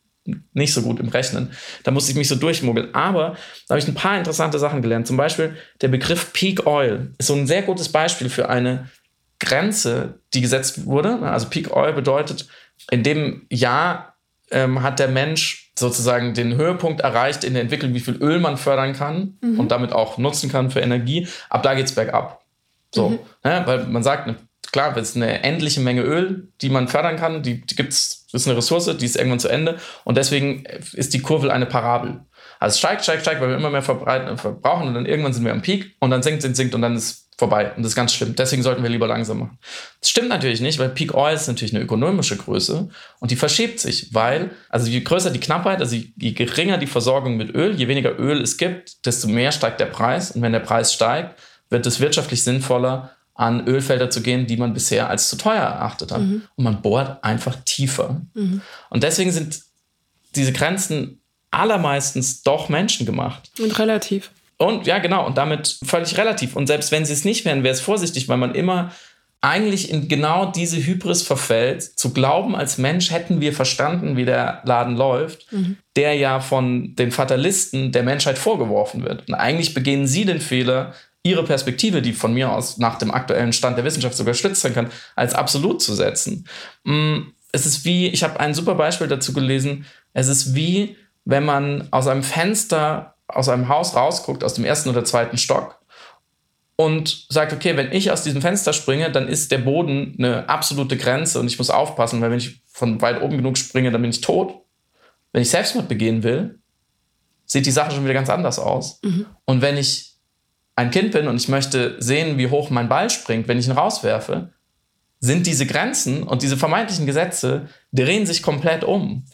nicht so gut im Rechnen. Da musste ich mich so durchmogeln. Aber da habe ich ein paar interessante Sachen gelernt. Zum Beispiel der Begriff Peak Oil ist so ein sehr gutes Beispiel für eine Grenze, die gesetzt wurde. Also Peak Oil bedeutet, in dem Jahr ähm, hat der Mensch sozusagen den Höhepunkt erreicht in der Entwicklung, wie viel Öl man fördern kann mhm. und damit auch nutzen kann für Energie. Ab da geht es bergab. So, mhm. ne? weil man sagt, klar, es ist eine endliche Menge Öl, die man fördern kann, die, die gibt es, ist eine Ressource, die ist irgendwann zu Ende und deswegen ist die Kurve eine Parabel. Also steigt, steigt, steigt, weil wir immer mehr verbrauchen und dann irgendwann sind wir am Peak und dann sinkt, sinkt, sinkt und dann ist vorbei. Und das ist ganz schlimm. Deswegen sollten wir lieber langsam machen. Das stimmt natürlich nicht, weil Peak Oil ist natürlich eine ökonomische Größe und die verschiebt sich, weil, also je größer die Knappheit, also je geringer die Versorgung mit Öl, je weniger Öl es gibt, desto mehr steigt der Preis. Und wenn der Preis steigt, wird es wirtschaftlich sinnvoller, an Ölfelder zu gehen, die man bisher als zu teuer erachtet hat. Mhm. Und man bohrt einfach tiefer. Mhm. Und deswegen sind diese Grenzen allermeistens doch menschengemacht. Und relativ. Und ja, genau, und damit völlig relativ. Und selbst wenn sie es nicht wären, wäre es vorsichtig, weil man immer eigentlich in genau diese Hybris verfällt, zu glauben, als Mensch hätten wir verstanden, wie der Laden läuft, mhm. der ja von den Fatalisten der Menschheit vorgeworfen wird. Und eigentlich begehen sie den Fehler, ihre Perspektive, die von mir aus nach dem aktuellen Stand der Wissenschaft sogar stützt sein kann, als absolut zu setzen. Mm, es ist wie, ich habe ein super Beispiel dazu gelesen, es ist wie, wenn man aus einem Fenster aus einem Haus rausguckt, aus dem ersten oder zweiten Stock und sagt, okay, wenn ich aus diesem Fenster springe, dann ist der Boden eine absolute Grenze und ich muss aufpassen, weil wenn ich von weit oben genug springe, dann bin ich tot. Wenn ich Selbstmord begehen will, sieht die Sache schon wieder ganz anders aus. Mhm. Und wenn ich ein Kind bin und ich möchte sehen, wie hoch mein Ball springt, wenn ich ihn rauswerfe, sind diese Grenzen und diese vermeintlichen Gesetze drehen sich komplett um.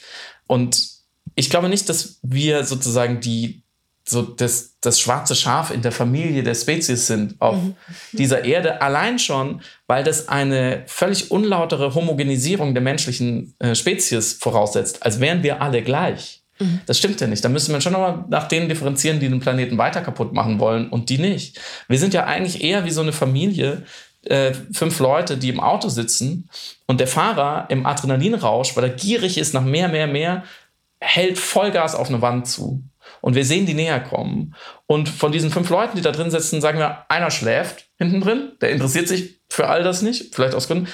Und ich glaube nicht, dass wir sozusagen die, so das, das schwarze Schaf in der Familie der Spezies sind auf mhm. dieser Erde, allein schon, weil das eine völlig unlautere Homogenisierung der menschlichen äh, Spezies voraussetzt, als wären wir alle gleich. Mhm. Das stimmt ja nicht. Da müsste man schon nochmal nach denen differenzieren, die den Planeten weiter kaputt machen wollen und die nicht. Wir sind ja eigentlich eher wie so eine Familie, äh, fünf Leute, die im Auto sitzen und der Fahrer im Adrenalinrausch, weil er gierig ist nach mehr, mehr, mehr, hält Vollgas auf eine Wand zu und wir sehen die näher kommen. Und von diesen fünf Leuten, die da drin sitzen, sagen wir, einer schläft hinten drin, der interessiert sich für all das nicht, vielleicht aus Gründen.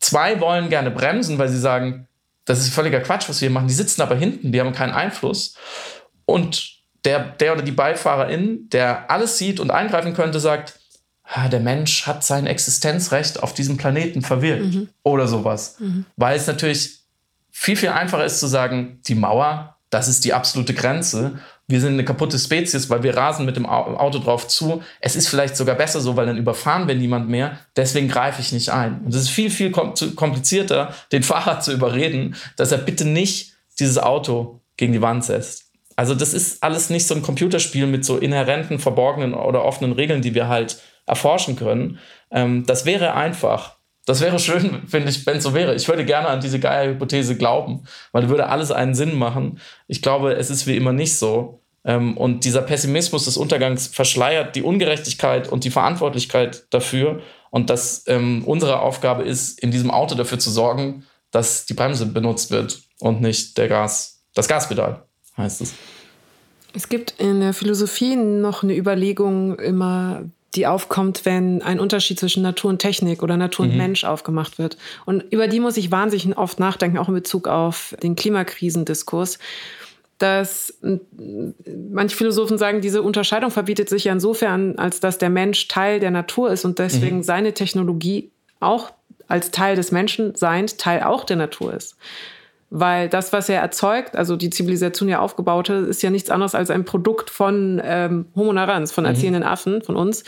Zwei wollen gerne bremsen, weil sie sagen, das ist völliger Quatsch, was wir hier machen. Die sitzen aber hinten, die haben keinen Einfluss. Und der, der oder die Beifahrerin, der alles sieht und eingreifen könnte, sagt, der Mensch hat sein Existenzrecht auf diesem Planeten verwirkt mhm. oder sowas. Mhm. Weil es natürlich viel, viel einfacher ist zu sagen, die Mauer, das ist die absolute Grenze wir sind eine kaputte Spezies, weil wir rasen mit dem Auto drauf zu. Es ist vielleicht sogar besser so, weil dann überfahren wir niemand mehr. Deswegen greife ich nicht ein. Und es ist viel, viel komplizierter, *laughs* den Fahrer zu überreden, dass er bitte nicht dieses Auto gegen die Wand setzt. Also das ist alles nicht so ein Computerspiel mit so inhärenten, verborgenen oder offenen Regeln, die wir halt erforschen können. Ähm, das wäre einfach. Das wäre schön, finde ich, wenn es so wäre. Ich würde gerne an diese geile Hypothese glauben, weil würde alles einen Sinn machen. Ich glaube, es ist wie immer nicht so. Ähm, und dieser Pessimismus des Untergangs verschleiert die Ungerechtigkeit und die Verantwortlichkeit dafür. Und dass ähm, unsere Aufgabe ist, in diesem Auto dafür zu sorgen, dass die Bremse benutzt wird und nicht der Gas, das Gaspedal, heißt es. Es gibt in der Philosophie noch eine Überlegung immer, die aufkommt, wenn ein Unterschied zwischen Natur und Technik oder Natur und mhm. Mensch aufgemacht wird. Und über die muss ich wahnsinnig oft nachdenken, auch in Bezug auf den Klimakrisendiskurs. Dass manche Philosophen sagen, diese Unterscheidung verbietet sich ja insofern, als dass der Mensch Teil der Natur ist und deswegen mhm. seine Technologie auch als Teil des Menschenseins Teil auch der Natur ist. Weil das, was er erzeugt, also die Zivilisation ja aufgebaute, ist ja nichts anderes als ein Produkt von ähm, Homo narans, von mhm. erzählenden mhm. Affen, von uns.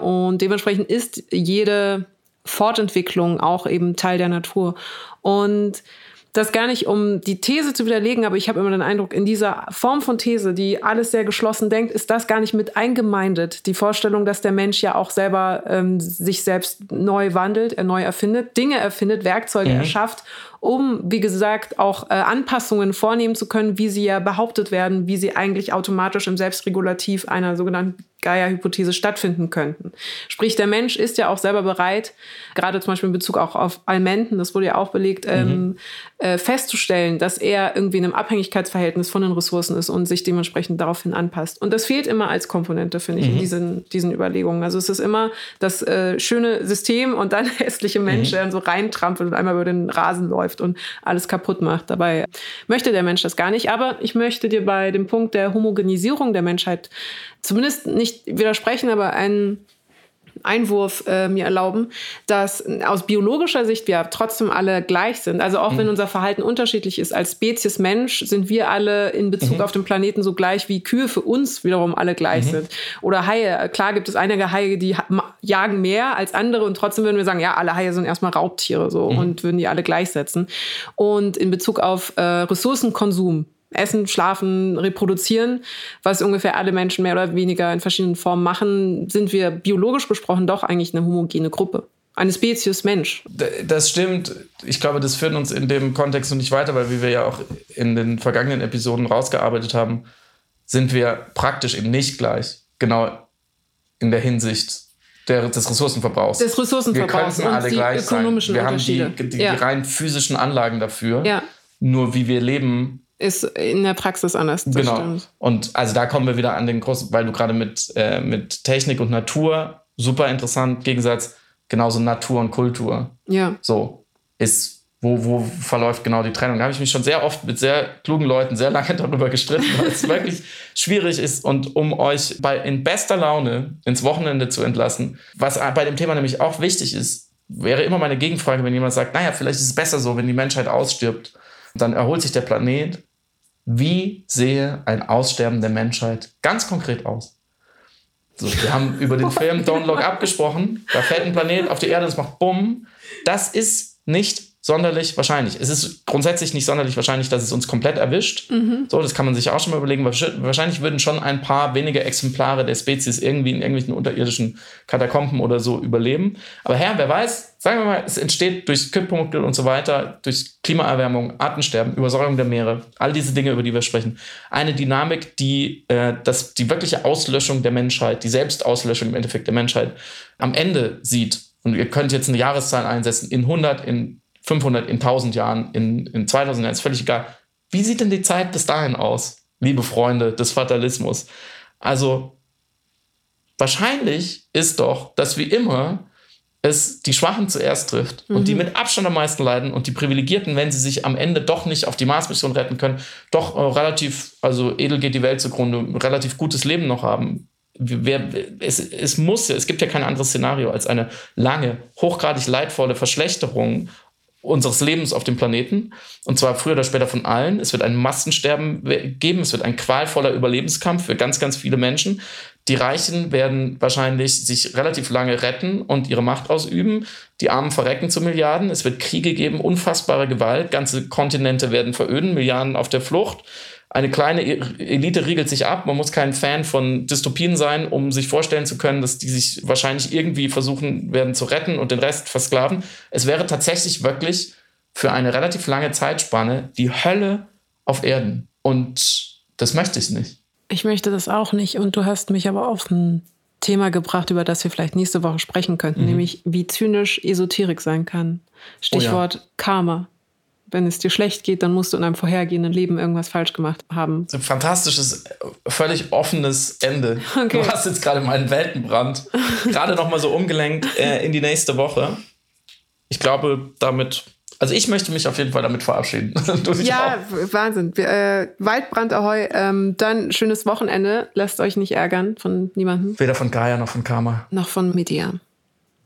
Und dementsprechend ist jede Fortentwicklung auch eben Teil der Natur. Und das gar nicht, um die These zu widerlegen, aber ich habe immer den Eindruck, in dieser Form von These, die alles sehr geschlossen denkt, ist das gar nicht mit eingemeindet. Die Vorstellung, dass der Mensch ja auch selber ähm, sich selbst neu wandelt, er neu erfindet, Dinge erfindet, Werkzeuge mhm. erschafft um, wie gesagt, auch äh, Anpassungen vornehmen zu können, wie sie ja behauptet werden, wie sie eigentlich automatisch im Selbstregulativ einer sogenannten Gaia-Hypothese stattfinden könnten. Sprich, der Mensch ist ja auch selber bereit, gerade zum Beispiel in Bezug auch auf Almenten, das wurde ja auch belegt, ähm, mhm. ähm, äh, festzustellen, dass er irgendwie in einem Abhängigkeitsverhältnis von den Ressourcen ist und sich dementsprechend daraufhin anpasst. Und das fehlt immer als Komponente, finde ich, mhm. in diesen, diesen Überlegungen. Also es ist immer das äh, schöne System und dann *laughs* hässliche Mensch, mhm. der dann so reintrampelt und einmal über den Rasen läuft und alles kaputt macht. Dabei möchte der Mensch das gar nicht. Aber ich möchte dir bei dem Punkt der Homogenisierung der Menschheit zumindest nicht widersprechen, aber einen Einwurf äh, mir erlauben, dass aus biologischer Sicht wir trotzdem alle gleich sind. Also auch mhm. wenn unser Verhalten unterschiedlich ist, als Spezies Mensch sind wir alle in Bezug mhm. auf den Planeten so gleich wie Kühe für uns wiederum alle gleich mhm. sind. Oder Haie. Klar gibt es einige Haie, die jagen mehr als andere und trotzdem würden wir sagen, ja, alle Haie sind erstmal Raubtiere so mhm. und würden die alle gleichsetzen. Und in Bezug auf äh, Ressourcenkonsum Essen, Schlafen, Reproduzieren, was ungefähr alle Menschen mehr oder weniger in verschiedenen Formen machen, sind wir biologisch gesprochen doch eigentlich eine homogene Gruppe. Eine Spezies Mensch. Das stimmt. Ich glaube, das führt uns in dem Kontext noch nicht weiter, weil wie wir ja auch in den vergangenen Episoden rausgearbeitet haben, sind wir praktisch eben nicht gleich. Genau in der Hinsicht der, des Ressourcenverbrauchs. Des Ressourcenverbrauchs wir und die ökonomischen sein. Wir haben die, die, ja. die rein physischen Anlagen dafür. Ja. Nur wie wir leben, ist in der Praxis anders. genau. Stimmt. Und also da kommen wir wieder an den großen, weil du gerade mit, äh, mit Technik und Natur, super interessant, Gegensatz, genauso Natur und Kultur. Ja. So ist, wo, wo verläuft genau die Trennung? Da habe ich mich schon sehr oft mit sehr klugen Leuten sehr *laughs* lange darüber gestritten, weil es *laughs* wirklich schwierig ist. Und um euch bei, in bester Laune ins Wochenende zu entlassen, was bei dem Thema nämlich auch wichtig ist, wäre immer meine Gegenfrage, wenn jemand sagt, naja, vielleicht ist es besser so, wenn die Menschheit ausstirbt dann erholt sich der Planet. Wie sehe ein Aussterben der Menschheit ganz konkret aus? So, wir haben über den *laughs* Film Don't Look abgesprochen. Da fällt ein Planet auf die Erde und es macht Bumm. Das ist nicht sonderlich wahrscheinlich. Es ist grundsätzlich nicht sonderlich wahrscheinlich, dass es uns komplett erwischt. Mhm. So, das kann man sich auch schon mal überlegen. Wahrscheinlich würden schon ein paar wenige Exemplare der Spezies irgendwie in irgendwelchen unterirdischen Katakomben oder so überleben. Aber Herr, wer weiß, sagen wir mal, es entsteht durch Kipppunkte und so weiter, durch Klimaerwärmung, Artensterben, Übersäuerung der Meere, all diese Dinge, über die wir sprechen. Eine Dynamik, die äh, das, die wirkliche Auslöschung der Menschheit, die Selbstauslöschung im Endeffekt der Menschheit am Ende sieht. Und ihr könnt jetzt eine Jahreszahl einsetzen, in 100, in 500, in 1000 Jahren, in, in 2000 Jahren, ist völlig egal. Wie sieht denn die Zeit bis dahin aus, liebe Freunde des Fatalismus? Also, wahrscheinlich ist doch, dass wie immer es die Schwachen zuerst trifft mhm. und die mhm. mit Abstand am meisten leiden und die Privilegierten, wenn sie sich am Ende doch nicht auf die Mars-Mission retten können, doch äh, relativ, also edel geht die Welt zugrunde, relativ gutes Leben noch haben. Wer, es, es muss, es gibt ja kein anderes Szenario als eine lange, hochgradig leidvolle Verschlechterung unseres Lebens auf dem Planeten. Und zwar früher oder später von allen. Es wird ein Massensterben geben. Es wird ein qualvoller Überlebenskampf für ganz, ganz viele Menschen. Die Reichen werden wahrscheinlich sich relativ lange retten und ihre Macht ausüben. Die Armen verrecken zu Milliarden. Es wird Kriege geben, unfassbare Gewalt. Ganze Kontinente werden veröden, Milliarden auf der Flucht eine kleine e-, Elite riegelt sich ab. Man muss kein Fan von Dystopien sein, um sich vorstellen zu können, dass die sich wahrscheinlich irgendwie versuchen werden zu retten und den Rest versklaven. Es wäre tatsächlich wirklich für eine relativ lange Zeitspanne die Hölle auf Erden. Und das möchte ich nicht. Ich möchte das auch nicht. Und du hast mich aber auf ein Thema gebracht, über das wir vielleicht nächste Woche sprechen könnten, mhm. nämlich wie zynisch Esoterik sein kann. Stichwort oh ja. Karma. Wenn es dir schlecht geht, dann musst du in einem vorhergehenden Leben irgendwas falsch gemacht haben. Ein fantastisches, völlig offenes Ende. Okay. Du hast jetzt gerade meinen Weltenbrand *laughs* gerade noch mal so umgelenkt äh, in die nächste Woche. Ich glaube, damit also ich möchte mich auf jeden Fall damit verabschieden. *laughs* ja, auch. Wahnsinn. Äh, Waldbrand Ahoi. Ähm, dann schönes Wochenende. Lasst euch nicht ärgern von niemandem. Weder von Gaia noch von Karma. Noch von Media.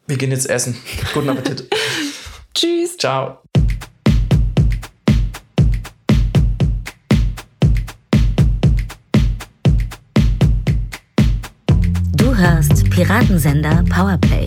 Wir gehen jetzt essen. Guten Appetit. *laughs* Tschüss. Ciao. Du hörst Piratensender Powerplay.